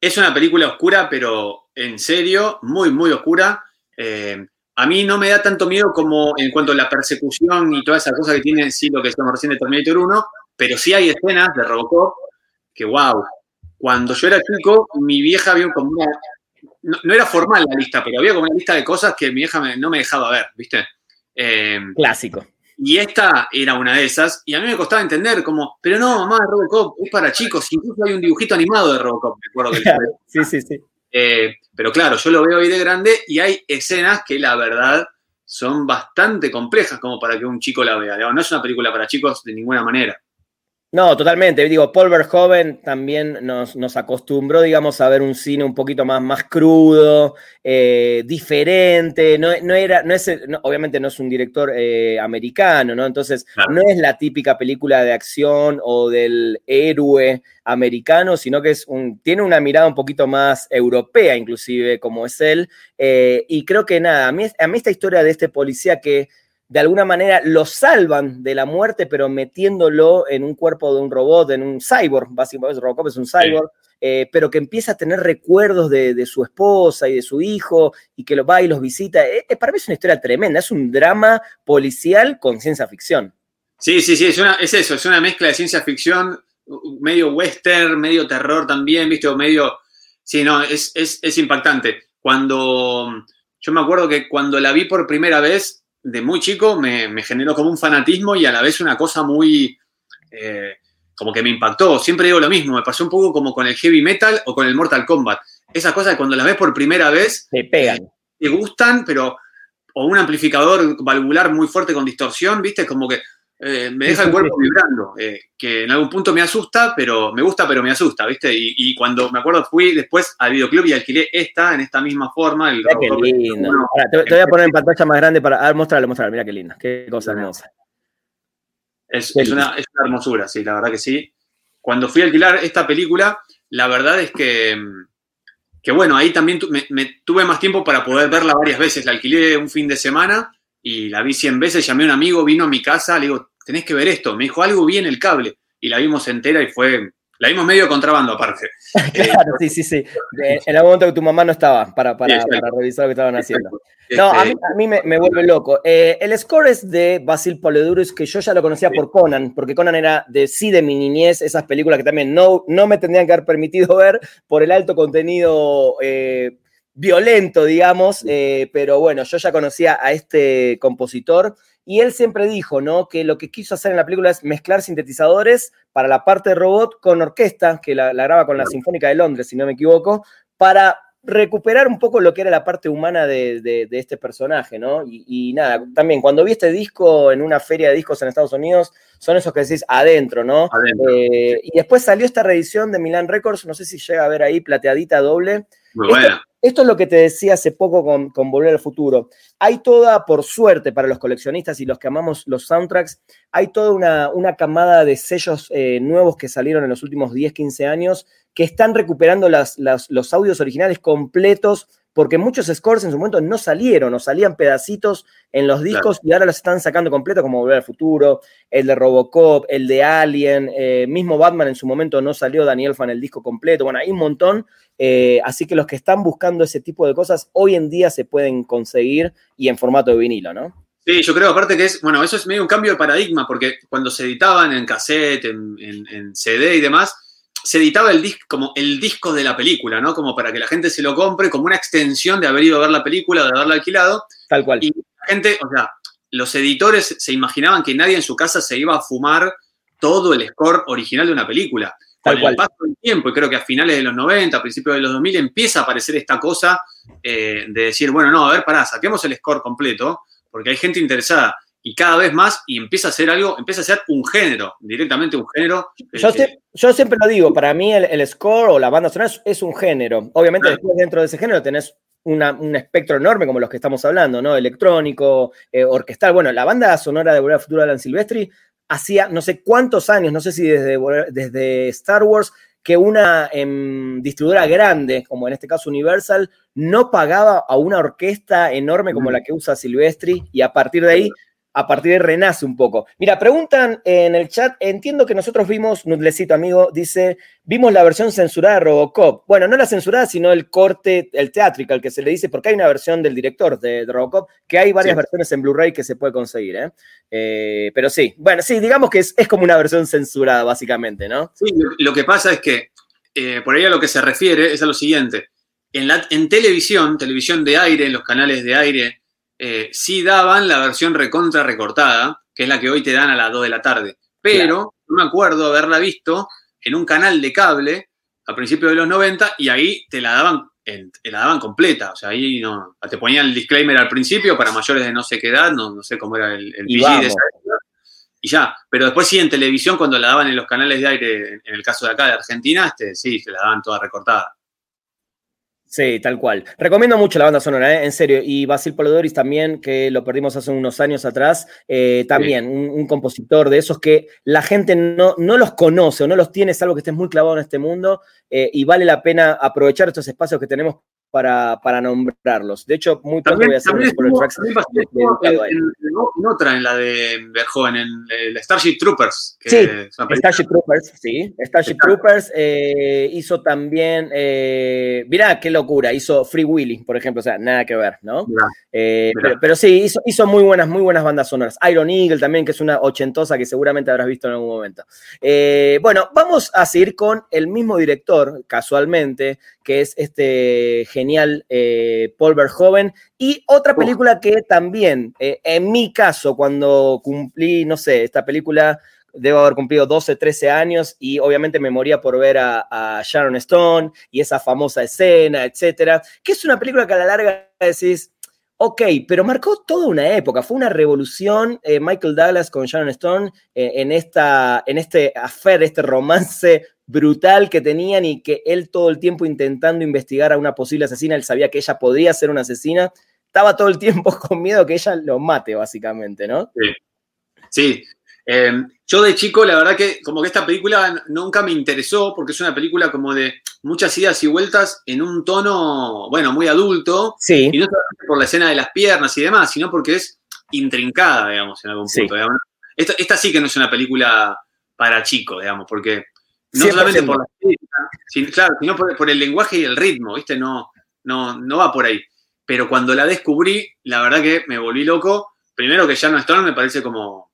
S3: es una película oscura, pero en serio, muy, muy oscura. Em, a mí no me da tanto miedo como en cuanto a la persecución y toda esa cosa que tiene, sí, lo que estamos recién de Terminator 1, pero sí hay escenas de Robocop que, wow, cuando yo era chico, mi vieja vio como una, no, era formal la lista, pero había como una lista de cosas que mi vieja no me dejaba ver, ¿viste?
S2: Em, Clásico.
S3: Y esta era una de esas, y a mí me costaba entender como, pero no, mamá, Robocop es para chicos, incluso hay un dibujito animado de Robocop, me acuerdo que *laughs*
S2: Sí, sí, sí.
S3: Eh, pero claro, yo lo veo hoy de grande y hay escenas que la verdad son bastante complejas como para que un chico la vea. No es una película para chicos de ninguna manera.
S2: No, totalmente. Digo, Paul Verhoeven también nos, acostumbró, digamos, a ver un cine un poquito más, más crudo, eh, diferente. No, era, no es, obviamente no es un director eh, americano, ¿no? Entonces, no es la típica película de acción o del héroe americano, sino que es un, tiene una mirada un poquito más europea, inclusive, como es él. Eh, y creo que nada, a mí, a mí esta historia de este policía que de alguna manera lo salvan de la muerte, pero metiéndolo en un cuerpo de un robot, en un cyborg, básicamente Robocop es un cyborg, eh, pero que empieza a tener recuerdos de, su esposa y de su hijo y que lo va y los visita. Eh, eh, para mí es una historia tremenda, es un drama policial con ciencia ficción.
S3: Sí, sí, sí, es, es eso, es una mezcla de ciencia ficción, medio western, medio terror también, ¿viste? O medio... Sí, no, es, es, es impactante. Cuando... Yo me acuerdo que cuando la vi por primera vez, de muy chico me, generó como un fanatismo y a la vez una cosa muy, eh, como que me impactó. Siempre digo lo mismo, me pasó un poco como con el heavy metal o con el Mortal Kombat. Esas cosas que cuando las ves por primera vez...
S2: Te pegan.
S3: Te gustan, pero... O un amplificador valvular muy fuerte con distorsión, ¿viste? Como que eh, me deja el cuerpo vibrando, que en algún punto me asusta, pero me gusta, pero me asusta, ¿viste? Y, cuando me acuerdo fui después al videoclub y alquilé esta en esta misma forma. El
S2: qué lindo. te, voy a poner en pantalla más grande para. A ver, mostrarle, mostrarle, mira qué linda, qué cosa hermosa.
S3: Es, una, hermosura, sí, la verdad que sí. Cuando fui a alquilar esta película, la verdad es que, que bueno, ahí también me, tuve más tiempo para poder verla varias veces. La alquilé un fin de semana y la vi 100 veces, llamé a un amigo, vino a mi casa, le digo, tenés que ver esto. Me dijo, algo bien el cable. Y la vimos entera y fue, la vimos medio contrabando aparte. *laughs*
S2: claro, sí, sí, sí. En algún momento que tu mamá no estaba para, para, revisar lo que estaban haciendo. No, a mí, este, a mí me, vuelve loco. Eh, el score es de Basil Poledouris, que yo ya lo conocía por Conan, porque Conan era de sí de mi niñez, esas películas que también no, no me tendrían que haber permitido *laughs* ver por el alto contenido eh, violento, digamos, eh, pero bueno, yo ya conocía a este compositor y él siempre dijo, ¿no? Que lo que quiso hacer en la película es mezclar sintetizadores para la parte de robot con orquesta, que la, graba con la Sinfónica de Londres, si no me equivoco, para recuperar un poco lo que era la parte humana de, este personaje, ¿no? Y, nada, también cuando vi este disco en una feria de discos en Estados Unidos, son esos que decís adentro, ¿no? Eh, y después salió esta reedición de Milan Records, no sé si llega a ver ahí, plateadita doble. Esto es lo que te decía hace poco con, Volver al Futuro. Hay toda, por suerte, para los coleccionistas y los que amamos los soundtracks, hay toda una, camada de sellos eh, nuevos que salieron en los últimos 10, 15 años que están recuperando los audios originales completos porque muchos scores en su momento no salieron o salían pedacitos en los discos y ahora los están sacando completos, como Volver al Futuro, el de Robocop, el de Alien, eh, mismo Batman en su momento no salió Daniel Fan el disco completo, bueno, hay un montón, eh, así que los que están buscando ese tipo de cosas hoy en día se pueden conseguir y en formato de vinilo, ¿no?
S3: Sí, yo creo aparte que es, bueno, eso es medio un cambio de paradigma, porque cuando se editaban en cassette, en CD y demás, se editaba el disco como el disco de la película, ¿no? Como para que la gente se lo compre, como una extensión de haber ido a ver la película, de haberla alquilado.
S2: Tal cual.
S3: Y la gente, o sea, los editores se imaginaban que nadie en su casa se iba a fumar todo el score original de una película. Con el paso del tiempo, y creo que a finales de los 90, a principios de los 2000, empieza a aparecer esta cosa eh, de decir, bueno, no, a ver, pará, saquemos el score completo, porque hay gente interesada y cada vez más y empieza a ser algo, empieza a ser un género, directamente un género.
S2: Yo, siempre lo digo, para mí el, score o la banda sonora es, un género. Obviamente después dentro de ese género tenés un espectro enorme como los que estamos hablando, ¿no? Electrónico, eh, orquestal. Bueno, la banda sonora de Volver al Futuro de Alan Silvestri hacía no sé cuántos años, no sé si desde, desde Star Wars, que una em, distribuidora grande, como en este caso Universal, no pagaba a una orquesta enorme como la que usa Silvestri y a partir de ahí a partir de renace un poco. Mira, preguntan en el chat, entiendo que nosotros vimos, Nudlecito amigo, dice, vimos la versión censurada de Robocop. Bueno, no la censurada, sino el corte, el theatrical que se le dice, porque hay una versión del director de, Robocop, que hay varias versiones en Blu-ray que se puede conseguir, ¿eh? ¿eh? pero sí, bueno, sí, digamos que es, como una versión censurada, básicamente, ¿no?
S3: Sí, lo, que pasa es que, eh, por ahí a lo que se refiere es a lo siguiente. En, la, en televisión, televisión de aire, en los canales de aire, eh, sí daban la versión recontra recortada, que es la que hoy te dan a las 2 de la tarde. Pero no me acuerdo haberla visto en un canal de cable a principios de los 90 y ahí te la daban, la daban completa. O sea, ahí no, te ponían el disclaimer al principio para mayores de no sé qué edad, no, no sé cómo era el, el
S2: y, de esa
S3: y ya. Pero después sí en televisión, cuando la daban en los canales de aire, en el caso de acá de Argentina, este, sí, se la daban toda recortada.
S2: Sí, tal cual. Recomiendo mucho la banda sonora, ¿eh? en serio. Y Basil Polodoris también, que lo perdimos hace unos años atrás, eh, también un, compositor de esos que la gente no, no los conoce o no los tiene, salvo que estés muy clavado en este mundo, eh, y vale la pena aprovechar estos espacios que tenemos para, para nombrarlos. De hecho, muy pronto voy a hacer un
S3: tracks. En, otra, en la de Verhoeven, en el Starship Troopers.
S2: sí, Starship Troopers, sí. Starship Troopers eh, hizo también, eh, mirá qué locura, hizo Free Willy, por ejemplo, o sea, nada que ver, ¿no? Eh, pero, sí, hizo, hizo muy buenas, muy buenas bandas sonoras. Iron Eagle también, que es una ochentosa que seguramente habrás visto en algún momento. bueno, vamos a seguir con el mismo director, casualmente, que es este genial eh, Paul Verhoeven. Y otra película que también, eh, en mi caso, cuando cumplí, no sé, esta película debo haber cumplido 12, 13 años y obviamente me moría por ver a, Sharon Stone y esa famosa escena, etcétera, que es una película que a la larga decís, ok, pero marcó toda una época, fue una revolución eh, Michael Douglas con Sharon Stone en, esta, en este affair, este romance brutal que tenían y que él todo el tiempo intentando investigar a una posible asesina, él sabía que ella podría ser una asesina, estaba todo el tiempo *laughs* con miedo que ella lo mate, básicamente, ¿no?
S3: Sí. sí. Eh, yo de chico, la verdad que como que esta película nunca me interesó porque es una película como de muchas idas y vueltas en un tono, bueno, muy adulto.
S2: Sí.
S3: Y no solamente por la escena de las piernas y demás, sino porque es intrincada, digamos, en algún punto. Esta, esta, sí que no es una película para chicos, digamos, porque no solamente por la sino, claro, sino por, el lenguaje y el ritmo, ¿viste? No, no, no va por ahí. Pero cuando la descubrí, la verdad que me volví loco. Primero que no Stone me parece como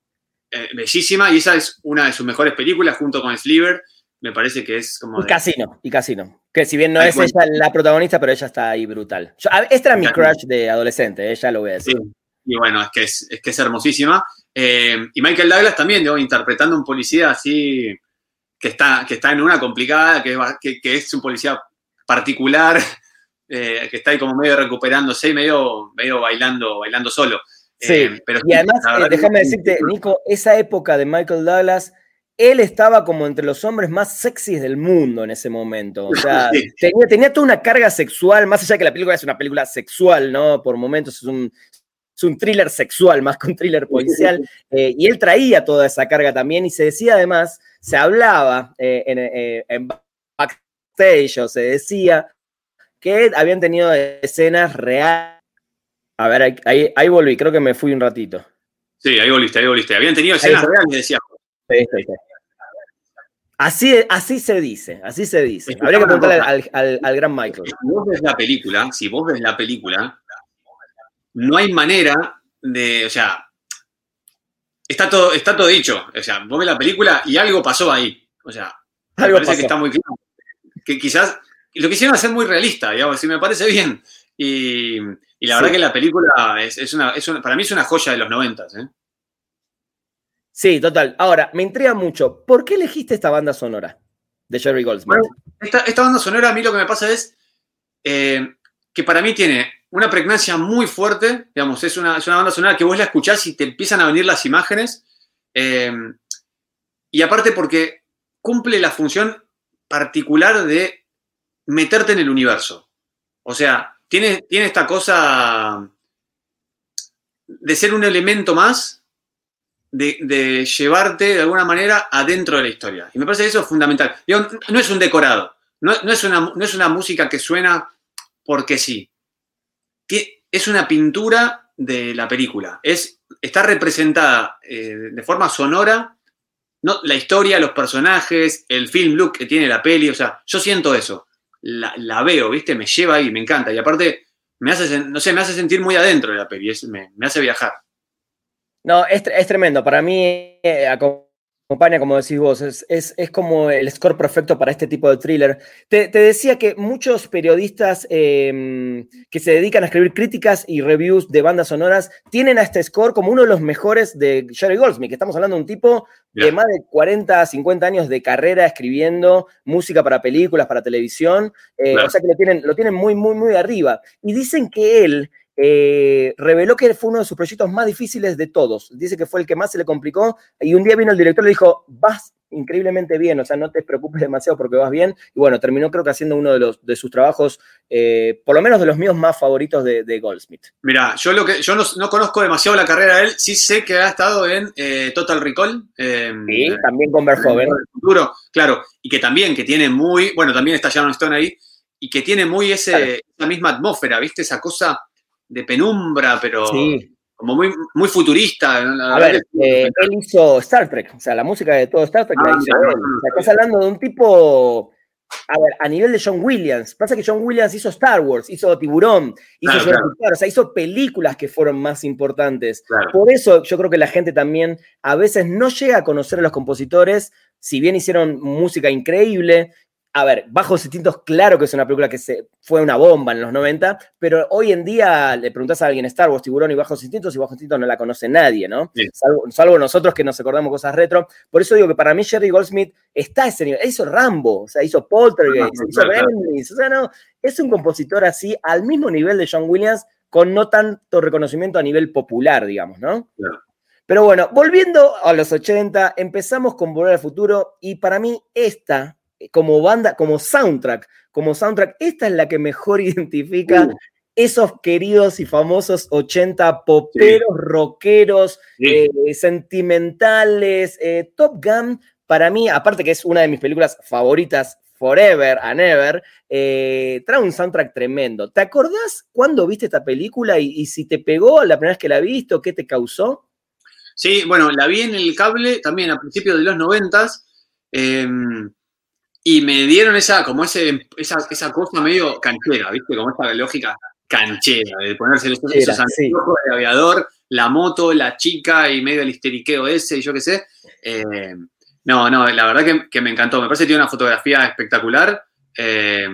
S3: eh, bellísima y esa es una de sus mejores películas junto con Sliver. Me parece que es como.
S2: Y Casino, y Casino. Que si bien no es ella la protagonista, pero ella está ahí brutal. esta era mi crush de adolescente, ella eh, lo voy a decir.
S3: Y bueno, es que es, que es hermosísima. Eh, y Michael Douglas también, digo, interpretando un policía así que está, que está en una complicada, que es, que, es un policía particular, *laughs* eh, que está ahí como medio recuperándose y medio, medio bailando, bailando solo.
S2: Sí, eh, pero y además, eh, déjame decirte, Nico, esa época de Michael Douglas, él estaba como entre los hombres más sexys del mundo en ese momento. O sea, *laughs* tenía, tenía, toda una carga sexual, más allá de que la película es una película sexual, ¿no? Por momentos es un, es un thriller sexual más que un thriller policial. *laughs* y él traía toda esa carga también y se decía además se hablaba eh, en, eh, sellos, se decía que habían tenido escenas reales. A ver, ahí, ahí, volví, creo que me fui un ratito.
S3: Sí, ahí volviste, ahí volviste. Habían tenido escenas reales, decía. Sí, sí, sí.
S2: Así, así se dice, así se dice. Habría que preguntarle al, al, al, gran Michael.
S3: Si vos ves la película, si vos ves la película, no hay manera de, o sea, está todo, está todo dicho. O sea, vos ves la película y algo pasó ahí. O sea, me algo parece pasó. que está muy claro. Que quizás lo quisieron hacer muy realista, digamos, si me parece bien. Y, y la sí. verdad que la película es, es, una, es, una, para mí es una joya de los noventas, ¿eh?
S2: Sí, total. Ahora, me intriga mucho. ¿Por qué elegiste esta banda sonora de Jerry Goldsmith?
S3: Bueno, esta, esta, banda sonora, a mí lo que me pasa es eh, que para mí tiene una pregnancia muy fuerte. Digamos, es una, es una, banda sonora que vos la escuchás y te empiezan a venir las imágenes. Eh, y aparte, porque cumple la función particular de meterte en el universo. O sea, tiene, tiene esta cosa de ser un elemento más de, llevarte de alguna manera adentro de la historia. Y me parece que eso es fundamental. Digo, no es un decorado, no, no, es una, no, es una, música que suena porque sí. Es una pintura de la película. Es, está representada eh, de forma sonora no, la historia, los personajes, el film look que tiene la peli. O sea, yo siento eso. La, veo, ¿viste? Me lleva ahí, me encanta. Y aparte, me hace, no sé, me hace sentir muy adentro de la peli. Es, me, me hace viajar.
S2: No, es, es, tremendo. Para mí, eh, acompaña, como decís vos, es, es, es, como el score perfecto para este tipo de thriller. Te, te decía que muchos periodistas eh, que se dedican a escribir críticas y reviews de bandas sonoras tienen a este score como uno de los mejores de Jerry Goldsmith, que estamos hablando de un tipo yeah. de más de 40, 50 años de carrera escribiendo música para películas, para televisión. Eh, claro. O sea que lo tienen, lo tienen muy, muy, muy arriba. Y dicen que él eh, reveló que fue uno de sus proyectos más difíciles de todos. Dice que fue el que más se le complicó y un día vino el director y le dijo, vas increíblemente bien, o sea, no te preocupes demasiado porque vas bien. Y bueno, terminó creo que haciendo uno de, los, de sus trabajos, eh, por lo menos de los míos más favoritos de, de Goldsmith.
S3: Mira, yo lo que yo no, no, conozco demasiado la carrera de él, sí sé que ha estado en eh, Total Recall.
S2: Eh, sí, también con Verhoeven.
S3: Futuro, claro, y que también, que tiene muy, bueno, también está Sharon Stone ahí, y que tiene muy ese, claro. esa misma atmósfera, ¿viste? Esa cosa de penumbra, pero sí. como muy, muy futurista.
S2: A ver, eh, él hizo Star Trek, o sea, la música de todo Star Trek ah, la hizo no, él. O sea, estás hablando de un tipo, a ver, a nivel de John Williams. Pasa que John Williams hizo Star Wars, hizo Tiburón, hizo claro, claro. o sea, hizo películas que fueron más importantes. Por eso yo creo que la gente también a veces no llega a conocer a los compositores, si bien hicieron música increíble, a ver, Bajos Instintos, claro que es una película que se, fue una bomba en los 90, pero hoy en día le preguntas a alguien Star Wars, Tiburón y Bajos Instintos, y Bajos Instintos no la conoce nadie, ¿no? Sí. Salvo, salvo, nosotros que nos acordamos cosas retro. Por eso digo que para mí Jerry Goldsmith está a ese nivel. Hizo Rambo, o sea, hizo Poltergeist, no, hizo Gremlins, o sea, no, es un compositor así, al mismo nivel de John Williams, con no tanto reconocimiento a nivel popular, digamos, ¿no? Claro. Pero bueno, volviendo a los 80, empezamos con Volver al Futuro, y para mí esta como banda, como soundtrack, como soundtrack, esta es la que mejor *laughs* identifica uh. esos queridos y famosos 80 poperos, sí. rockeros, sí. Eh, sentimentales. Eh, Top Gun, para mí, aparte que es una de mis películas favoritas Forever and Ever, eh, trae un soundtrack tremendo. ¿Te acordás cuándo viste esta película y, y, si te pegó la primera vez que la viste o qué te causó?
S3: Sí, bueno, la vi en el cable también a principios de los noventas. Eh, y me dieron esa, como ese, esa, esa cosa medio canchera, ¿viste? Como esta lógica canchera, de ponerse esos, esos anteojos sí. de aviador, la moto, la chica y medio el histeriqueo ese, y yo qué sé. Eh, no, no, la verdad que, que, me encantó. Me parece que tiene una fotografía espectacular. Eh,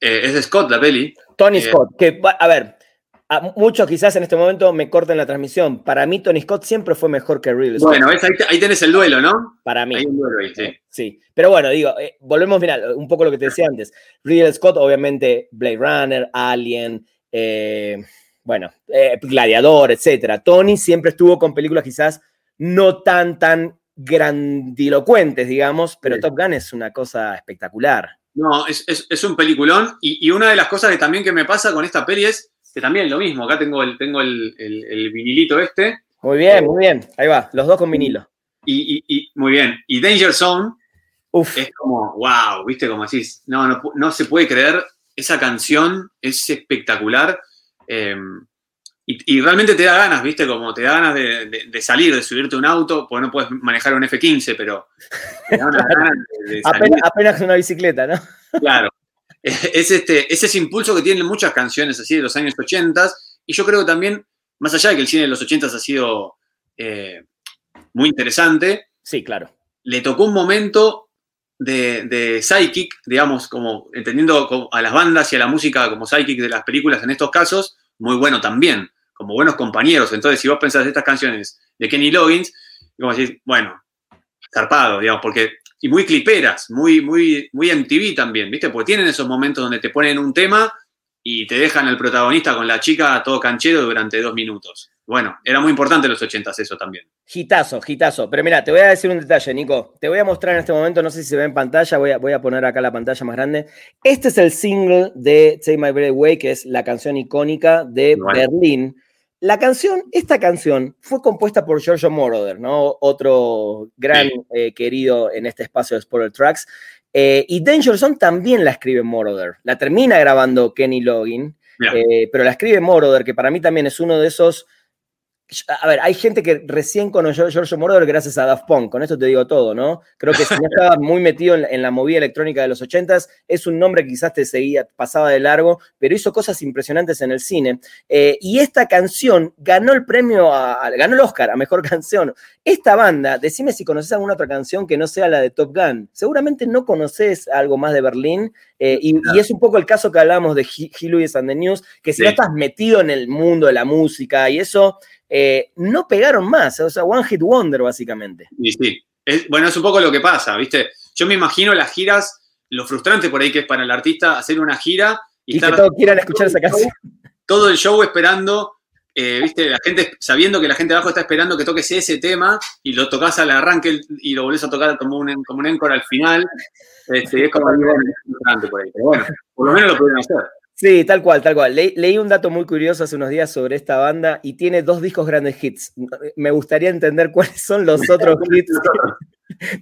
S3: eh, es de Scott, la peli.
S2: Tony Scott, que, a ver, muchos quizás en este momento me corten la transmisión. Para mí, Tony Scott siempre fue mejor que Ridley
S3: Scott. Bueno, ahí, ahí, tenés el duelo, ¿no?
S2: Para mí.
S3: Hay un duelo ahí, sí.
S2: sí. Pero bueno, digo, eh, volvemos, mira, un poco lo que te decía antes. Ridley Scott, obviamente, Blade Runner, Alien, eh, bueno, eh, Gladiador, etcétera. Tony siempre estuvo con películas quizás no tan, tan grandilocuentes, digamos, pero sí. Top Gun es una cosa espectacular.
S3: No, es, es, es un peliculón. Y, y, una de las cosas que también que me pasa con esta peli es que también lo mismo, acá tengo el, tengo el, el, el vinilito este.
S2: Muy bien, muy bien, ahí va, los dos con vinilo.
S3: Y, y, y, muy bien, y Danger Zone, Uf. Es como, wow, ¿viste? Como decís, no, no, no se puede creer, esa canción es espectacular. Eh, y, realmente te da ganas, ¿viste? Como te da ganas de, salir, de subirte a un auto, porque no puedes manejar un F-15, pero te da *laughs* ganas
S2: de, salir. Apenas, una bicicleta, ¿no?
S3: Claro. *laughs* Es, este, ese impulso que tienen muchas canciones así de los años 80 y yo creo que también, más allá de que el cine de los 80 ha sido eh, muy interesante.
S2: Sí, claro.
S3: Le tocó un momento de, de, psychic, digamos, como entendiendo a las bandas y a la música como psychic de las películas en estos casos, muy bueno también, como buenos compañeros. Entonces, si vos pensás estas canciones de Kenny Loggins, como decís, bueno, zarpado, digamos, porque, y muy cliperas, muy, muy, muy MTV también, ¿viste? Porque tienen esos momentos donde te ponen un tema y te dejan al protagonista con la chica todo canchero durante dos minutos. Bueno, era muy importante en los ochentas eso también.
S2: Gitazo, gitazo. Pero mira, te voy a decir un detalle, Nico. Te voy a mostrar en este momento, no sé si se ve en pantalla, voy a, voy a poner acá la pantalla más grande. Este es el single de Take My Breath Away, que es la canción icónica de Berlín. La canción, esta canción fue compuesta por Giorgio Moroder, ¿no? Otro gran eh, querido en este espacio de Spoiler Tracks. Eh, y Danger Zone también la escribe Moroder. La termina grabando Kenny Loggin, eh, pero la escribe Moroder, que para mí también es uno de esos a ver, hay gente que recién conoció a Giorgio Moroder gracias a Daft Punk, con esto te digo todo, ¿no? Creo que si no estabas muy metido en, la movida electrónica de los 80s, es un nombre que quizás te seguía, pasaba de largo, pero hizo cosas impresionantes en el cine. Eh, y esta canción ganó el premio, ganó el Oscar a Mejor Canción. Esta banda, decime si conoces alguna otra canción que no sea la de Top Gun. Seguramente no conoces algo más de Berlín, eh, y, es un poco el caso que hablamos de G. Lewis and the News, que si no estás metido en el mundo de la música y eso, eh, no pegaron más, o sea, One Hit Wonder básicamente.
S3: Sí, sí. bueno, es un poco lo que pasa, ¿viste? Yo me imagino las giras, lo frustrante por ahí que es para el artista hacer una gira
S2: y, que todos quieran escuchar esa canción.
S3: Todo el show esperando, eh, ¿viste? La gente, sabiendo que la gente abajo está esperando que toques ese tema y lo tocas al arranque y lo volvés a tocar como un, como un encore al final. Este, es como algo frustrante por ahí. Pero bueno, por lo menos lo pueden hacer.
S2: Sí, tal cual, tal cual. leí un dato muy curioso hace unos días sobre esta banda y tiene dos discos grandes hits. Me gustaría entender *laughs* cuáles son los otros *laughs* hits.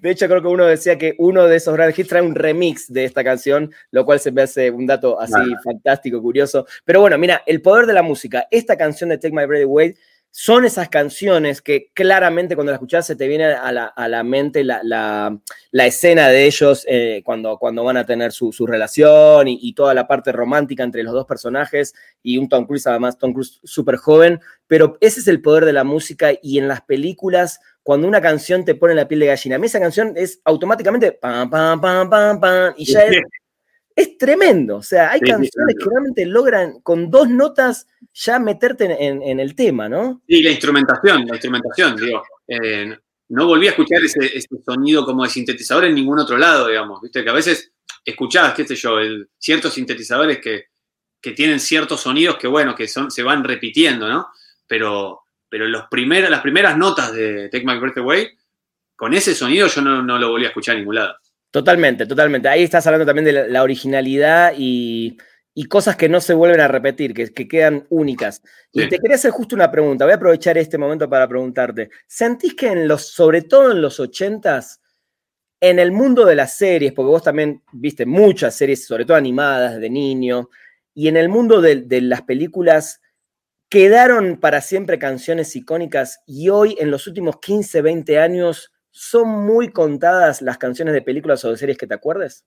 S2: De hecho, creo que uno decía que uno de esos grandes hits trae un remix de esta canción, lo cual se me hace un dato así fantástico, curioso. Pero bueno, mira, el poder de la música. Esta canción de Take My Breath Away son esas canciones que claramente cuando las escuchas se te viene a la, mente la, escena de ellos eh, cuando, cuando van a tener su, relación y, toda la parte romántica entre los dos personajes y un Tom Cruise, además Tom Cruise súper joven, pero ese es el poder de la música y en las películas cuando una canción te pone la piel de gallina. A mí esa canción es automáticamente pam, pam, pam, pam, pam, y ya es *laughs* es tremendo. O sea, hay canciones que realmente logran con dos notas ya meterte en, el tema, ¿no?
S3: Sí, la instrumentación, la instrumentación, digo. Eh, no volví a escuchar ese, sonido como de sintetizador en ningún otro lado, digamos. Viste que a veces escuchabas, qué sé yo, ciertos sintetizadores que, tienen ciertos sonidos que, bueno, que son, se van repitiendo, ¿no? Pero, pero los las primeras notas de Take My Breath Away, con ese sonido yo no, no lo volví a escuchar en ningún lado.
S2: Totalmente, totalmente. Ahí estás hablando también de la, originalidad y, cosas que no se vuelven a repetir, que, quedan únicas. Y te quería hacer justo una pregunta. Voy a aprovechar este momento para preguntarte. ¿Sentís que en los, sobre todo en los ochentas, en el mundo de las series, porque vos también viste muchas series, sobre todo animadas de niño, y en el mundo de, de las películas, quedaron para siempre canciones icónicas y hoy, en los últimos 15, 20 años, ¿son muy contadas las canciones de películas o de series que te acuerdes?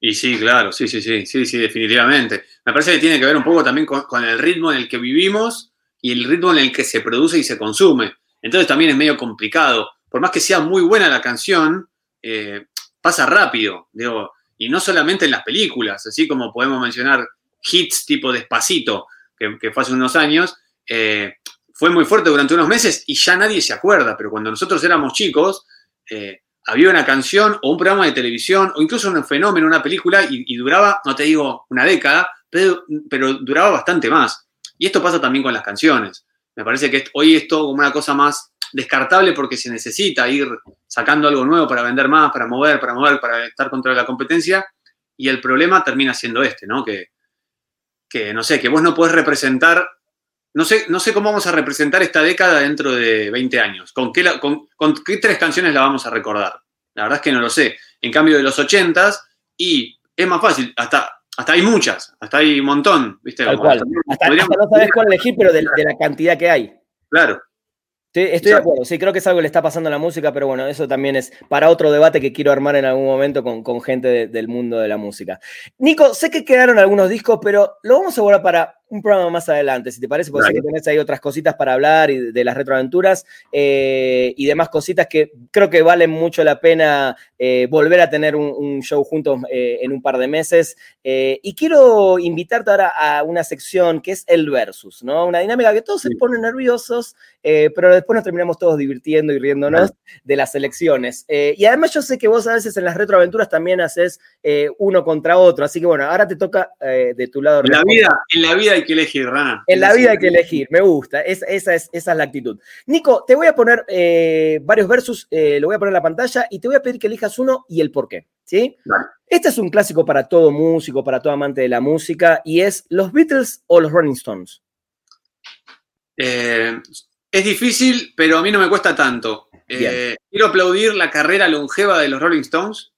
S3: Y sí, claro, sí, sí, sí, sí, sí, definitivamente. Me parece que tiene que ver un poco también con, el ritmo en el que vivimos y el ritmo en el que se produce y se consume. Entonces también es medio complicado. Por más que sea muy buena la canción, eh, pasa rápido, digo, y no solamente en las películas, así como podemos mencionar hits tipo Despacito, que, fue hace unos años, eh, fue muy fuerte durante unos meses y ya nadie se acuerda, pero cuando nosotros éramos chicos, eh, había una canción o un programa de televisión o incluso un fenómeno, una película y, duraba, no te digo una década, pero, duraba bastante más. Y esto pasa también con las canciones. Me parece que hoy es todo como una cosa más descartable porque se necesita ir sacando algo nuevo para vender más, para mover, para mover, para estar contra la competencia. Y el problema termina siendo este, ¿no? Que, que no sé, que vos no podés representar no sé, no sé cómo vamos a representar esta década dentro de 20 años. ¿Con qué, con, qué tres canciones la vamos a recordar? La verdad es que no lo sé. En cambio de los 80s, y es más fácil, hasta, hasta hay muchas, hasta hay un montón, ¿viste?
S2: Tal cual. Hasta, hasta, no sabes cuál elegir, pero de, de la cantidad que hay.
S3: Claro.
S2: Sí, estoy de acuerdo, sí, creo que es algo que le está pasando a la música, pero bueno, eso también es para otro debate que quiero armar en algún momento con, con gente de, del mundo de la música. Nico, sé que quedaron algunos discos, pero lo vamos a guardar para un programa más adelante, si te parece, porque tenés ahí otras cositas para hablar y de, las retroaventuras eh, y demás cositas que creo que valen mucho la pena eh, volver a tener un, un show juntos eh, en un par de meses. Y quiero invitarte ahora a una sección que es el versus, ¿no? Una dinámica que todos se ponen nerviosos, pero después nos terminamos todos divirtiendo y riéndonos de las elecciones. y además yo sé que vos a veces en las retroaventuras también haces uno contra otro, así que bueno, ahora te toca de tu lado.
S3: En la vida, en la vida hay que elegir, Rana.
S2: En la vida hay que elegir, me gusta, es, esa, es, esa es la actitud. Nico, te voy a poner eh, varios versos, eh, lo voy a poner en la pantalla y te voy a pedir que elijas uno y el por qué. ¿sí?
S3: Vale.
S2: Este es un clásico para todo músico, para todo amante de la música y es ¿los Beatles o los Rolling Stones?
S3: Eh, es difícil, pero a mí no me cuesta tanto. Quiero aplaudir la carrera longeva de los Rolling Stones,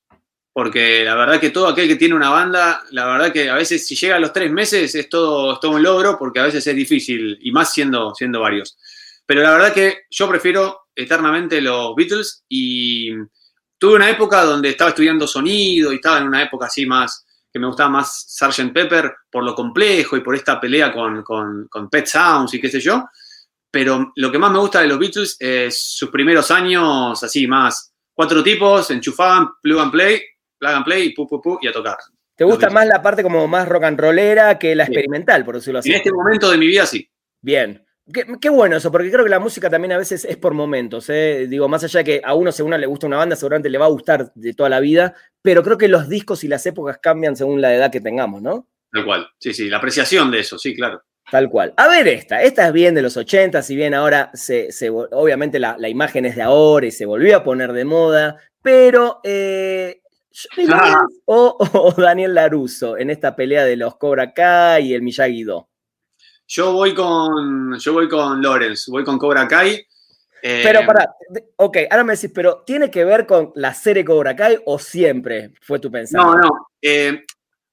S3: porque la verdad que todo aquel que tiene una banda, la verdad que a veces si llega a los tres meses es todo, es todo un logro, porque a veces es difícil, y más siendo, siendo varios. Pero la verdad que yo prefiero eternamente los Beatles y tuve una época donde estaba estudiando sonido y estaba en una época así más, que me gustaba más Sgt. Pepper por lo complejo y por esta pelea con, con, con Pet Sounds y qué sé yo. Pero lo que más me gusta de los Beatles es sus primeros años, así más, cuatro tipos, enchufaban, plug and play, plug and play, pu, pu, pu, y a tocar.
S2: ¿Te gusta más la parte como más rock and rollera que la experimental, por decirlo así?
S3: En este momento de mi vida sí.
S2: Bien. Qué, qué, bueno eso, porque creo que la música también a veces es por momentos. ¿eh? Digo, más allá de que a uno según le gusta una banda, seguramente le va a gustar de toda la vida, pero creo que los discos y las épocas cambian según la edad que tengamos, ¿no?
S3: Tal cual, sí, sí, la apreciación de eso, sí, claro.
S2: Tal cual. A ver esta, esta es bien de los 80, si bien ahora se, se obviamente la, la, imagen es de ahora y se volvió a poner de moda, pero eh, ah. o, o, Daniel Laruso en esta pelea de los Cobra Kai y el Miyagi-Do.
S3: Yo voy con, yo voy con Lawrence, voy con Cobra Kai.
S2: Eh, pero para, ok, ahora me decís, pero ¿tiene que ver con la serie Cobra Kai o siempre fue tu pensamiento?
S3: No, no. Eh,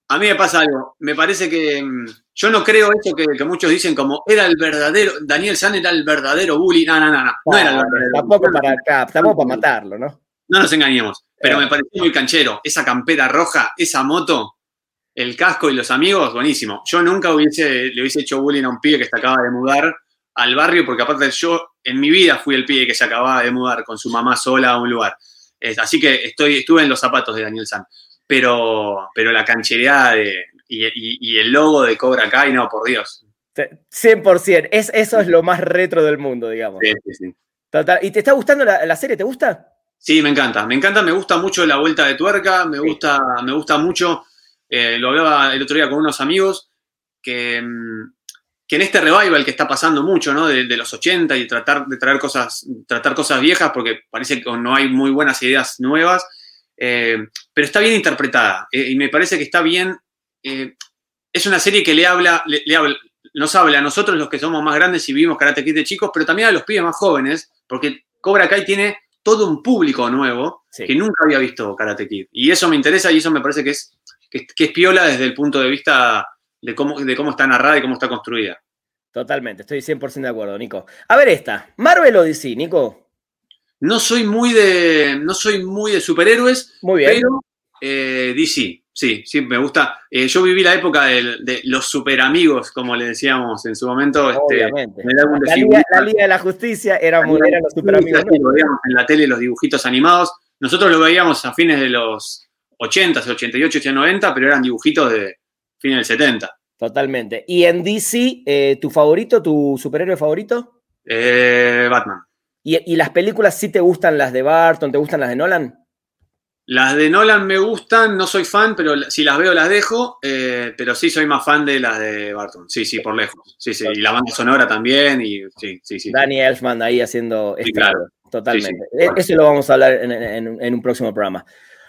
S3: a mí me pasa algo. Me parece que mm, yo no creo eso que, que, muchos dicen como era el verdadero, Daniel San era el verdadero bully. No, no, no, no. no era el verdadero.
S2: Tampoco para acá, tampoco para matarlo, ¿no?
S3: No nos engañemos. Pero me pareció muy canchero. Esa campera roja, esa moto, el casco y los amigos, buenísimo. Yo nunca hubiese, le hubiese hecho bullying a un pibe que se acaba de mudar al barrio, porque aparte yo en mi vida fui el pibe que se acababa de mudar con su mamá sola a un lugar. así que estoy, estuve en los zapatos de Daniel San. Pero, pero la canchereada de, y, y, y, el logo de Cobra Kai, no, por Dios.
S2: 100%. Es, eso es lo más retro del mundo, digamos.
S3: Sí, sí, sí.
S2: Total. ¿Y te está gustando la, la, serie? ¿Te gusta?
S3: Sí, me encanta. Me encanta, me gusta mucho la vuelta de tuerca, me, gusta, me gusta mucho eh, lo hablaba el otro día con unos amigos, que, mm, que, en este revival que está pasando mucho, ¿no? De, de, los 80 y tratar de traer cosas, tratar cosas viejas, porque parece que no hay muy buenas ideas nuevas, eh, pero está bien interpretada eh, y me parece que está bien. Es una serie que le habla, le, le habla, nos habla a nosotros los que somos más grandes y vivimos Karate Kid de chicos, pero también a los pibes más jóvenes, porque Cobra Kai tiene todo un público nuevo sí. que nunca había visto Karate Kid. Y eso me interesa y eso me parece que es que, que, es piola desde el punto de vista de cómo, de cómo está narrada y cómo está construida.
S2: Totalmente, estoy 100% de acuerdo, Nico. A ver esta, Marvel o DC, Nico.
S3: No soy muy de, no soy muy de superhéroes,
S2: muy bien.
S3: pero eh, DC, sí, sí, me gusta. Eh, yo viví la época de, de, los super amigos, como le decíamos en su momento.
S2: Obviamente. Este, la, Liga, la, Liga, de la Justicia era muy, eran los super amigos.
S3: Lo veíamos en la tele los dibujitos animados. Nosotros lo veíamos a fines de los 80, 88, 90, pero eran dibujitos de fines del 70.
S2: Totalmente. ¿Y en DC, eh, tu favorito, tu superhéroe favorito?
S3: Eh, Batman.
S2: ¿Y, ¿Y, las películas sí te gustan las de Barton, te gustan las de Nolan?
S3: Las de Nolan me gustan, no soy fan, pero si las veo las dejo, eh, pero sí soy más fan de las de Barton. Sí, sí, por lejos. Sí, sí, y la banda sonora también, y sí, sí, sí.
S2: Danny Elfman ahí haciendo...
S3: Sí, claro.
S2: Totalmente. Sí, sí. Eso lo vamos a hablar en, en, en un próximo programa.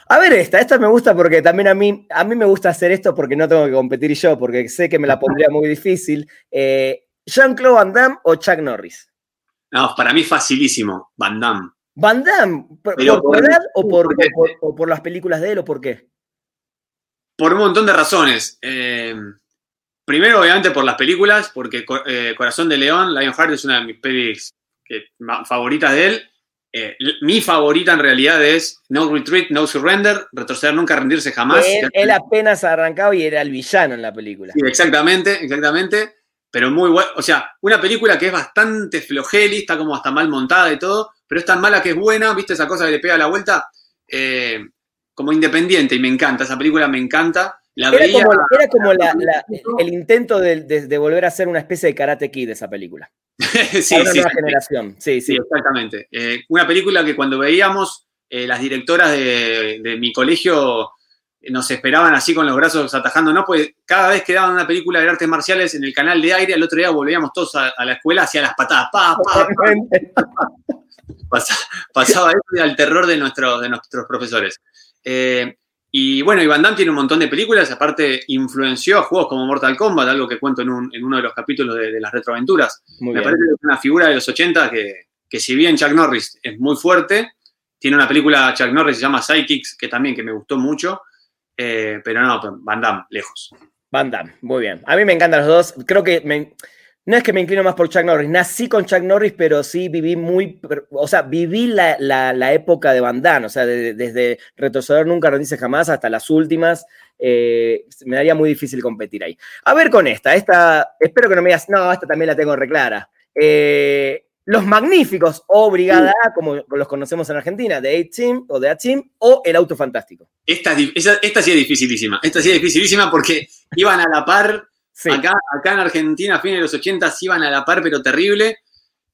S2: A ver esta, esta me gusta porque también a mí, a mí me gusta hacer esto porque no tengo que competir yo, porque sé que me la pondría muy difícil. Eh, ¿Jean-Claude Van Damme o Chuck Norris?
S3: No, para mí facilísimo, Van Damme.
S2: Van Damme, ¿por,
S3: Pero
S2: por
S3: por-
S2: edad o por,
S3: porque-
S2: o por- o por las películas de él o por qué?
S3: Por un montón de razones. Eh, primero, obviamente, por las películas, porque eh, Corazón de León, Lionheart es una de mis pelis favoritas de él. Eh, mi favorita en realidad es No Retreat, No Surrender, retroceder nunca, rendirse jamás.
S2: Él, él apenas arrancaba y era el villano en la película.
S3: Sí, exactamente, exactamente. Pero muy bueno. O sea, una película que es bastante flojeli, está como hasta mal montada y todo, pero es tan mala que es buena, ¿viste esa cosa que le pega la vuelta? Eh, como independiente, y me encanta. Esa película me encanta. La
S2: Era
S3: veía.
S2: como, era *laughs* como la- la- el intento de, de- de volver a ser una especie de Karate Kid de esa película.
S3: sí,
S2: una
S3: sí,
S2: nueva
S3: sí.
S2: generación. Sí,
S3: Sí,
S2: sí.
S3: exactamente. Eh, una película que cuando veíamos, eh, las directoras de, de mi colegio nos esperaban así con los brazos atajándonos, pues cada vez que daban una película de artes marciales en el canal de aire, al otro día volvíamos todos a, a la escuela hacia las patadas. Pa, pa, pa. Pasa- pasaba eso era el terror de, nuestro- de nuestros profesores. Eh, y bueno, y Van Damme tiene un montón de películas, aparte influenció a juegos como Mortal Kombat, algo que cuento en, un- en uno de los capítulos de, de las retroaventuras.
S2: Muy
S3: Me
S2: bien.
S3: parece que es una figura de los 80 que, que si bien Chuck Norris es muy fuerte, tiene una película Chuck Norris se llama Psychics, que también que me gustó mucho, eh, pero no, Van Damme, lejos.
S2: Van Damme, muy bien. A mí me encantan los dos. Creo que me- no es que me inclino más por Chuck Norris. Nací con Chuck Norris, pero sí viví muy. O sea, viví la, la- la época de Van Damme. O sea, de- desde Retroceder Nunca Rendirse Jamás hasta las últimas. eh, me daría muy difícil competir ahí. A ver con esta. Esta, espero que no me digas. No, esta también la tengo reclara. Eh, los Magníficos o Brigada A, como los conocemos en Argentina, de A-Team o de A-Team, o El Auto Fantástico.
S3: Esta, es di- esa- esta sí es dificilísima, esta sí es dificilísima porque iban a la par,
S2: Sí.
S3: acá, acá en Argentina a fines de los 80 iban a la par, pero terrible.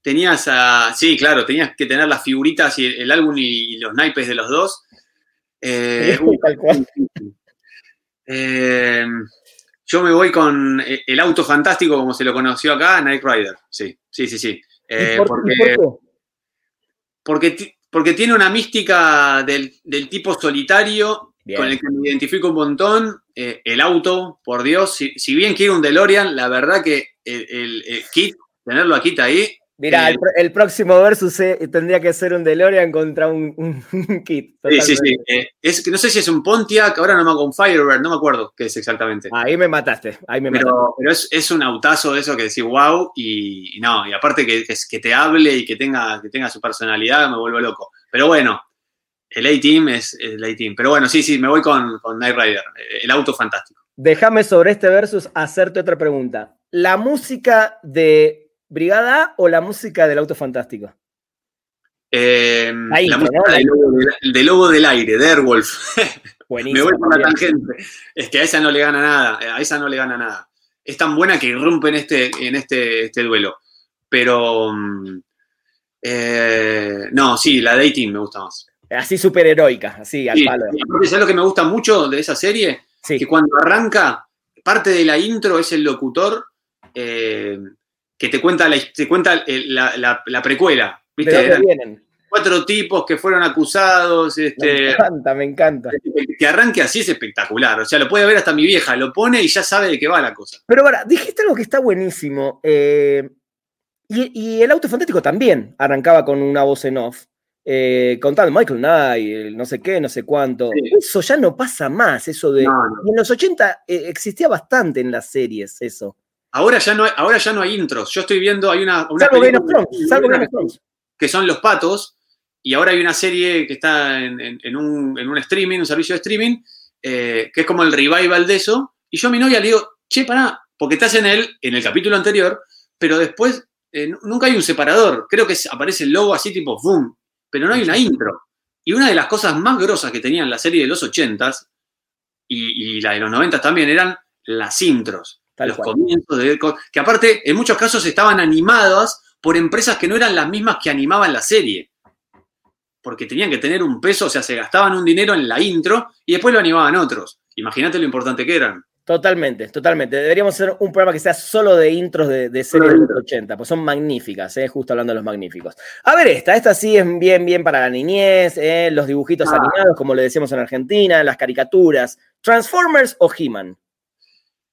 S3: Tenías a, sí, claro, tenías que tener las figuritas y el, el álbum y, los naipes de los dos. Eh, uy,
S2: Tal cual. *laughs*
S3: Eh, yo me voy con eh, el auto fantástico, como se lo conoció acá, Knight Rider. Sí, sí, sí, sí. Eh,
S2: ¿Y por-
S3: porque, porque, porque tiene una mística del, del tipo solitario
S2: Bien.
S3: con el que me identifico un montón. Eh, el auto, por Dios, si, si bien quiero un DeLorean, la verdad que el, el- el Kit, tenerlo a Kit ahí,
S2: Mira,
S3: Eh,
S2: el, próximo versus eh, tendría que ser un DeLorean contra un, un- un kit.
S3: sí, sí, sí. Eh, es, no sé si es un Pontiac, ahora no me hago un Firebird, no me acuerdo qué es exactamente.
S2: Ahí me mataste, ahí me mataste.
S3: Pero, pero es, es un autazo de eso que decís wow y, y no, y aparte que, que, es- que te hable y que tenga, que tenga su personalidad, me vuelvo loco. Pero bueno, el A-Team es el A-Team. Pero bueno, sí, sí, me voy con, con Knight Rider, el auto fantástico.
S2: Déjame sobre este versus hacerte otra pregunta. ¿La música de Brigada A o la música del Auto Fantástico?
S3: Eh,
S2: La intro,
S3: música
S2: ¿no?
S3: del, lobo del, del Lobo del Aire, de Airwolf. *laughs* me voy por la tangente. Es que a esa no le gana nada, a esa no le gana nada. Es tan buena que irrumpe en este, en este, este duelo. Pero mm, eh, no, sí, la de A-Team me gusta más.
S2: Así súper heroica, así al
S3: Sí,
S2: palo.
S3: ¿sabes lo que me gusta mucho de esa serie?
S2: Sí,
S3: Que cuando arranca, parte de la intro es el locutor eh, que te cuenta la, te cuenta el- la, la- la precuela.
S2: ¿de
S3: ¿Viste?
S2: vienen?
S3: cuatro tipos que fueron acusados.
S2: Me
S3: Este,
S2: encanta, me encanta.
S3: que arranque así es espectacular. O sea, lo puede ver hasta mi vieja, lo pone y ya sabe de qué va la cosa.
S2: Pero ahora, dijiste algo que está buenísimo. eh, y, y el auto fantástico también arrancaba con una voz en off, eh, contando Michael Knight, el no sé qué, no sé cuánto.
S3: Sí.
S2: Eso ya no pasa más, eso de.
S3: No, no.
S2: Y en los 80 eh, existía bastante en las series eso.
S3: Ahora ya no hay, ahora ya no hay intros. Yo estoy viendo, hay una, una
S2: Salvo Game of Thrones, salvo Game of Thrones.
S3: que son Los Patos, y ahora hay una serie que está en, en- en un, en un streaming, un servicio de streaming, eh, que es como el revival de eso, y yo a mi novia le digo, che, pará, porque estás en el, en el capítulo anterior, pero después eh, nu- nunca hay un separador, creo que aparece el logo así tipo boom, pero no hay una intro. Y una de las cosas más grosas que tenían la serie de los 80s y, y la de los 90 también eran las intros
S2: Tal
S3: los
S2: cual.
S3: comienzos de que aparte en muchos casos estaban animadas por empresas que no eran las mismas que animaban la serie. Porque tenían que tener un peso, o sea, se gastaban un dinero en la intro y después lo animaban otros. Imagínate lo importante que eran.
S2: Totalmente, totalmente. Deberíamos hacer un programa que sea solo de intros de, de series
S3: de
S2: de los
S3: intros.
S2: 80, pues son magníficas, ¿eh? justo hablando de los magníficos. A ver, esta, esta sí es bien, bien para la niñez, ¿eh? los dibujitos
S3: Ah.
S2: animados, como le decíamos en Argentina, las caricaturas. ¿Transformers o He-Man?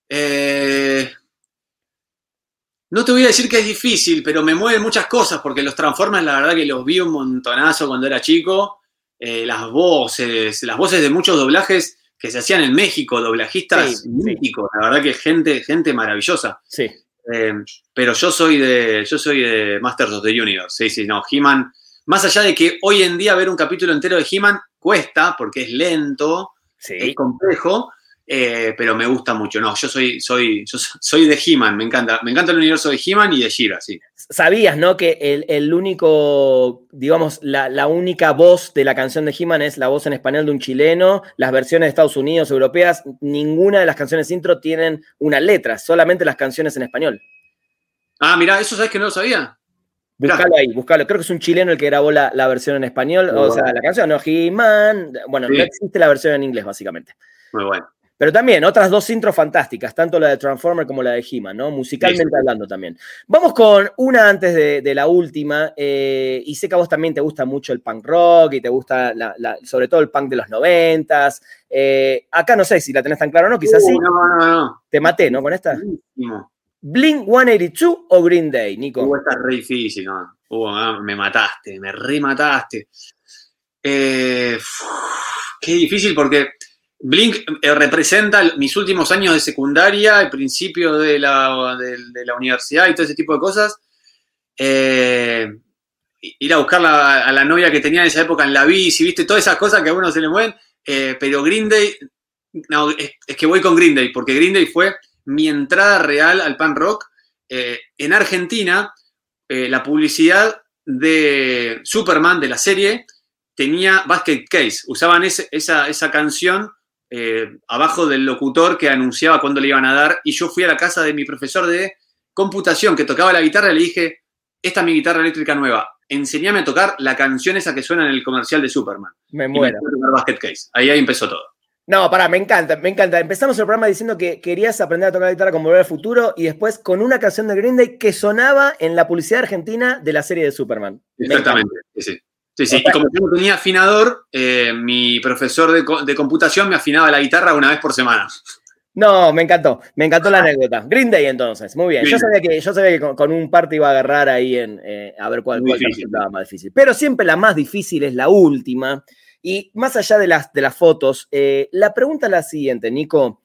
S3: Eh, No te voy a decir que es difícil, pero me mueven muchas cosas, porque los Transformers, la verdad que los vi un montonazo cuando era chico. Las voces, las voces de muchos doblajes que se hacían en México, doblajistas
S2: Sí,
S3: míticos, la verdad que gente, gente maravillosa.
S2: Sí.
S3: Eh, pero yo soy de. Yo soy de Masters of the Universe. Sí, sí, no. He-Man. Más allá de que hoy en día ver un capítulo entero de He-Man cuesta, porque es lento,
S2: Sí.
S3: es complejo, eh, pero me gusta mucho. No, yo soy, soy, yo soy de He-Man, me encanta. Me encanta el universo de He-Man y de She-Ra, sí.
S2: Sabías, ¿no? Que el, el único, digamos, la, la única voz de la canción de He-Man es la voz en español de un chileno. Las versiones de Estados Unidos, europeas, ninguna de las canciones intro tienen una letra, solamente las canciones en español.
S3: Ah, mira, eso sabes que no lo sabía. Mirá.
S2: Buscalo ahí, buscalo. Creo que es un chileno el que grabó la, la versión en español.
S3: Muy
S2: o
S3: bueno.
S2: sea, la canción, no, He-Man. Bueno,
S3: Sí.
S2: no existe la versión en inglés, básicamente.
S3: Muy bueno.
S2: Pero también otras dos intros fantásticas, tanto la de Transformer como la de He-Man, ¿no? Musicalmente
S3: Sí, sí.
S2: hablando también. Vamos con una antes de, de la última, eh, y sé que a vos también te gusta mucho el punk rock y te gusta la- la- sobre todo el punk de los noventas. Eh, acá no sé si la tenés tan claro o no, quizás sí.
S3: Uh, no, no, no.
S2: Te maté, ¿no? Con esta.
S3: Buenísimo.
S2: Blink 182 o Green Day, Nico.
S3: Uh, esta es re difícil, ¿no? Uh, ah, me mataste, me remataste. Eh, qué difícil porque Blink eh, representa mis últimos años de secundaria, el principio de la, de, la universidad y todo ese tipo de cosas. Eh, ir a buscar a la novia que tenía en esa época en la bici, viste, todas esas cosas que a uno se le mueven. Eh, pero Green Day, no, es, que voy con Green Day, porque Green Day fue mi entrada real al pan rock. En Argentina, la publicidad de Superman, de la serie, tenía Basket Case. Usaban esa, esa canción eh, abajo del locutor que anunciaba cuándo le iban a dar. Y yo fui a la casa de mi profesor de computación que tocaba la guitarra y le dije, esta es mi guitarra eléctrica nueva, enseñame a tocar la canción esa que suena en el comercial de Superman.
S2: Me
S3: Y me
S2: muero.
S3: a Basket Case. Ahí, ahí empezó todo.
S2: No, pará, me encanta, me encanta. Empezamos el programa diciendo que querías aprender a tocar la guitarra con Volver al Futuro y después con una canción de Green Day que sonaba en la publicidad argentina de la serie de Superman. Me
S3: Exactamente, sí, sí. Sí. Y como yo no tenía afinador, eh, mi profesor de, de computación me afinaba la guitarra una vez por semana.
S2: No, me encantó, me encantó la anécdota. Green Day entonces, muy bien. Yo sabía que, yo sabía que con, con un parte iba a agarrar ahí en eh, a ver cuál, cuál te resultaba más difícil. Pero siempre la más difícil es la última. Y más allá de las, de las fotos, eh, la pregunta es la siguiente, Nico.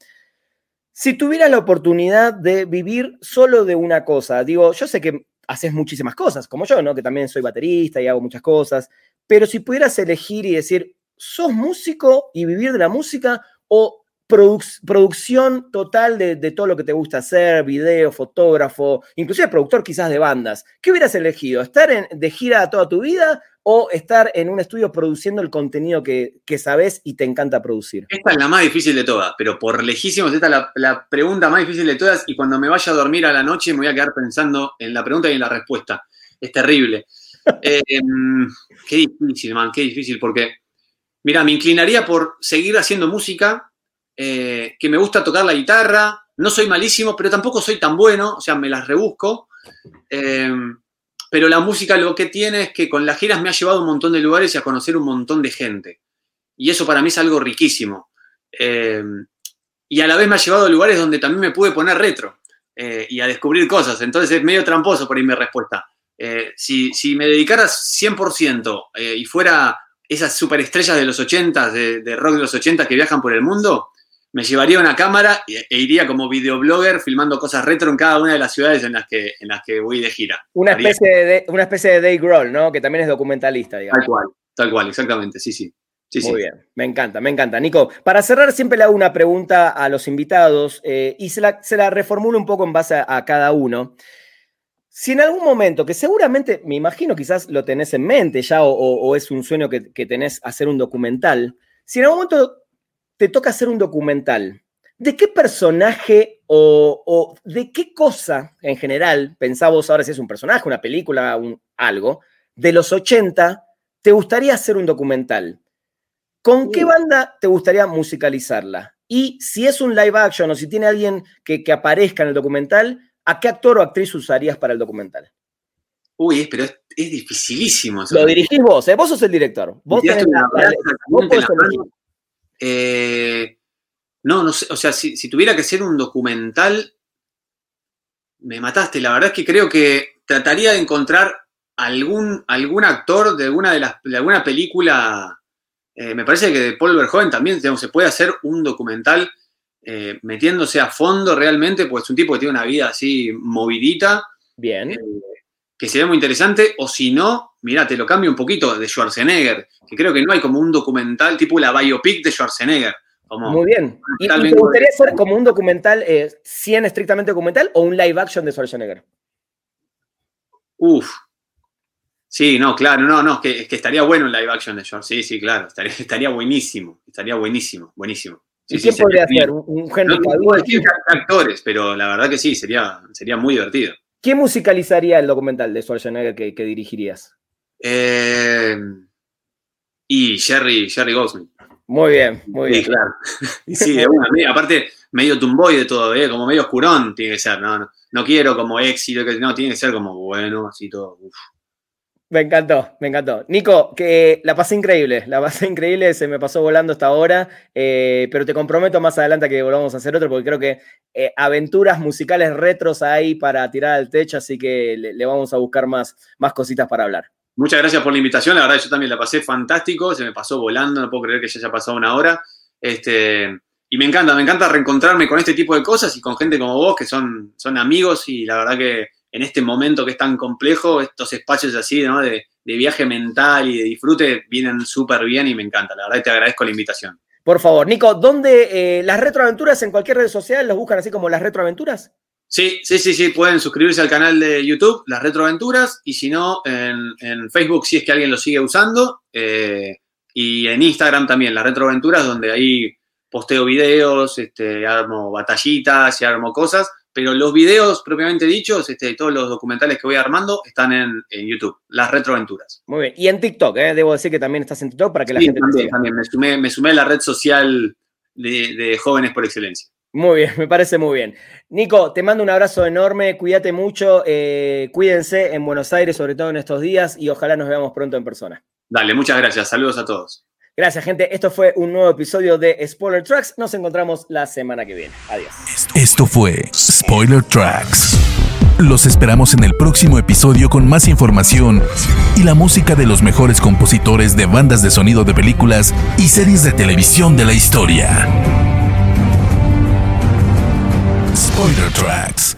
S2: Si tuvieras la oportunidad de vivir solo de una cosa, digo, yo sé que haces muchísimas cosas, como yo, ¿no? Que también soy baterista y hago muchas cosas, pero si pudieras elegir y decir, ¿sos músico y vivir de la música o produc- producción total de, de todo lo que te gusta hacer, video, fotógrafo, inclusive productor quizás de bandas? ¿Qué hubieras elegido? ¿Estar en- de gira toda tu vida o estar en un estudio produciendo el contenido que, que sabes y te encanta producir?
S3: Esta es la más difícil de todas, pero por lejísimos, esta es la, la pregunta más difícil de todas y cuando me vaya a dormir a la noche me voy a quedar pensando en la pregunta y en la respuesta. Es terrible. *laughs* Eh, qué difícil, man, qué difícil, porque, mira, me inclinaría por seguir haciendo música, eh, que me gusta tocar la guitarra, no soy malísimo, pero tampoco soy tan bueno, o sea, me las rebusco. Eh, pero la música lo que tiene es que con las giras me ha llevado a un montón de lugares y a conocer un montón de gente. Y eso para mí es algo riquísimo. Eh, y a la vez me ha llevado a lugares donde también me pude poner retro eh, y a descubrir cosas. Entonces es medio tramposo por ahí mi respuesta. Si, si me dedicaras 100% eh, y fuera esas superestrellas de los 80, de, de rock de los 80 que viajan por el mundo, me llevaría una cámara e, e iría como videoblogger filmando cosas retro en cada una de las ciudades en las que, en las que voy de gira.
S2: Una
S3: Haría-
S2: especie, de, una especie de Dave Grohl, ¿no? Que también es documentalista, digamos.
S3: Tal cual, tal cual, exactamente, sí, sí. sí, sí.
S2: Muy bien, me encanta, me encanta. Nico, para cerrar siempre le hago una pregunta a los invitados eh, y se la, se la reformulo un poco en base a, a cada uno. Si en algún momento, que seguramente me imagino quizás lo tenés en mente ya o, o- o es un sueño que, que tenés hacer un documental, si en algún momento te toca hacer un documental, ¿de qué personaje o, o de qué cosa en general, pensá vos ahora si es un personaje, una película, un, algo, de los 80, te gustaría hacer un documental? ¿Con qué
S3: Uh.
S2: banda te gustaría musicalizarla? Y si es un live action o si tiene alguien que, que aparezca en el documental, ¿a qué actor o actriz usarías para el documental?
S3: Uy, pero es, es dificilísimo. eso.
S2: Lo dirigís vos, ¿eh? vos sos el director. Vos, tenés la- vos.
S3: Eh, no, no sé, o sea, si, si tuviera que ser un documental, me mataste. La verdad es que creo que trataría de encontrar algún, algún actor de alguna, de las, de alguna película. Eh, me parece que de Paul Verhoeven también se puede hacer un documental eh, metiéndose a fondo realmente, pues es un tipo que tiene una vida así movidita.
S2: Bien.
S3: Que sería muy interesante, o si no, mira, te lo cambio un poquito de Schwarzenegger, que creo que no hay como un documental tipo la biopic de Schwarzenegger.
S2: Muy bien. ¿Y, te gustaría hacer como un documental, eh, 100 estrictamente documental, o un live action de Schwarzenegger?
S3: Uf. Sí, no, claro, no, no, es que, estaría bueno un live action de Schwarzenegger. Sí, sí, claro, estaría, buenísimo, estaría buenísimo, buenísimo.
S2: ¿Y quién podría hacer? ¿Un, un
S3: no, actores, pero la verdad que sí, sería, sería muy divertido.
S2: ¿Quién musicalizaría el documental de Schwarzenegger que, que dirigirías?
S3: Eh, y Jerry, Jerry Goldsmith.
S2: Muy bien, muy bien.
S3: Sí, claro. *laughs* *laughs* sí, de una, aparte, medio tumboy de todo, ¿eh? como medio oscurón tiene que ser, no, no, quiero como éxito, no, tiene que ser como bueno, así todo.
S2: Me encantó, me encantó. Nico, que la pasé increíble, la pasé increíble, se me pasó volando esta hora, eh, pero te comprometo más adelante que volvamos a hacer otro, porque creo que eh, aventuras musicales retros hay para tirar al techo, así que le, vamos a buscar más, más cositas para hablar.
S3: Muchas gracias por la invitación, la verdad yo también la pasé fantástico, se me pasó volando, no puedo creer que ya haya pasado una hora. Este, y me encanta, me encanta reencontrarme con este tipo de cosas y con gente como vos, que son, son amigos y la verdad que en este momento que es tan complejo, estos espacios así, ¿no? De, viaje mental y de disfrute vienen súper bien y me encanta. La verdad, te agradezco la invitación.
S2: Por favor, Nico, ¿dónde eh, las retroaventuras en cualquier red social los buscan así como las retroaventuras?
S3: Sí, sí, sí, sí, pueden suscribirse al canal de YouTube, Las Retroaventuras, y si no, en, Facebook, si es que alguien lo sigue usando, eh, y en Instagram también, Las Retroaventuras, donde ahí posteo videos, este, armo batallitas y armo cosas, pero los videos propiamente dichos, este, todos los documentales que voy armando están en, YouTube, las retroaventuras.
S2: Muy bien, y en TikTok, ¿eh? debo decir que también estás en TikTok para que la gente
S3: también, también. Me sumé, me sumé a la red social de, jóvenes por excelencia.
S2: Muy bien, me parece muy bien. Nico, te mando un abrazo enorme, cuídate mucho, eh, cuídense en Buenos Aires, sobre todo en estos días, y ojalá nos veamos pronto en persona.
S3: Dale, muchas gracias, saludos a todos.
S2: Gracias, gente. Esto fue un nuevo episodio de Spoiler Tracks. Nos encontramos la semana que viene. Adiós.
S1: Esto fue Spoiler Tracks. Los esperamos en el próximo episodio con más información y la música de los mejores compositores de bandas de sonido de películas y series de televisión de la historia. Spoiler Tracks.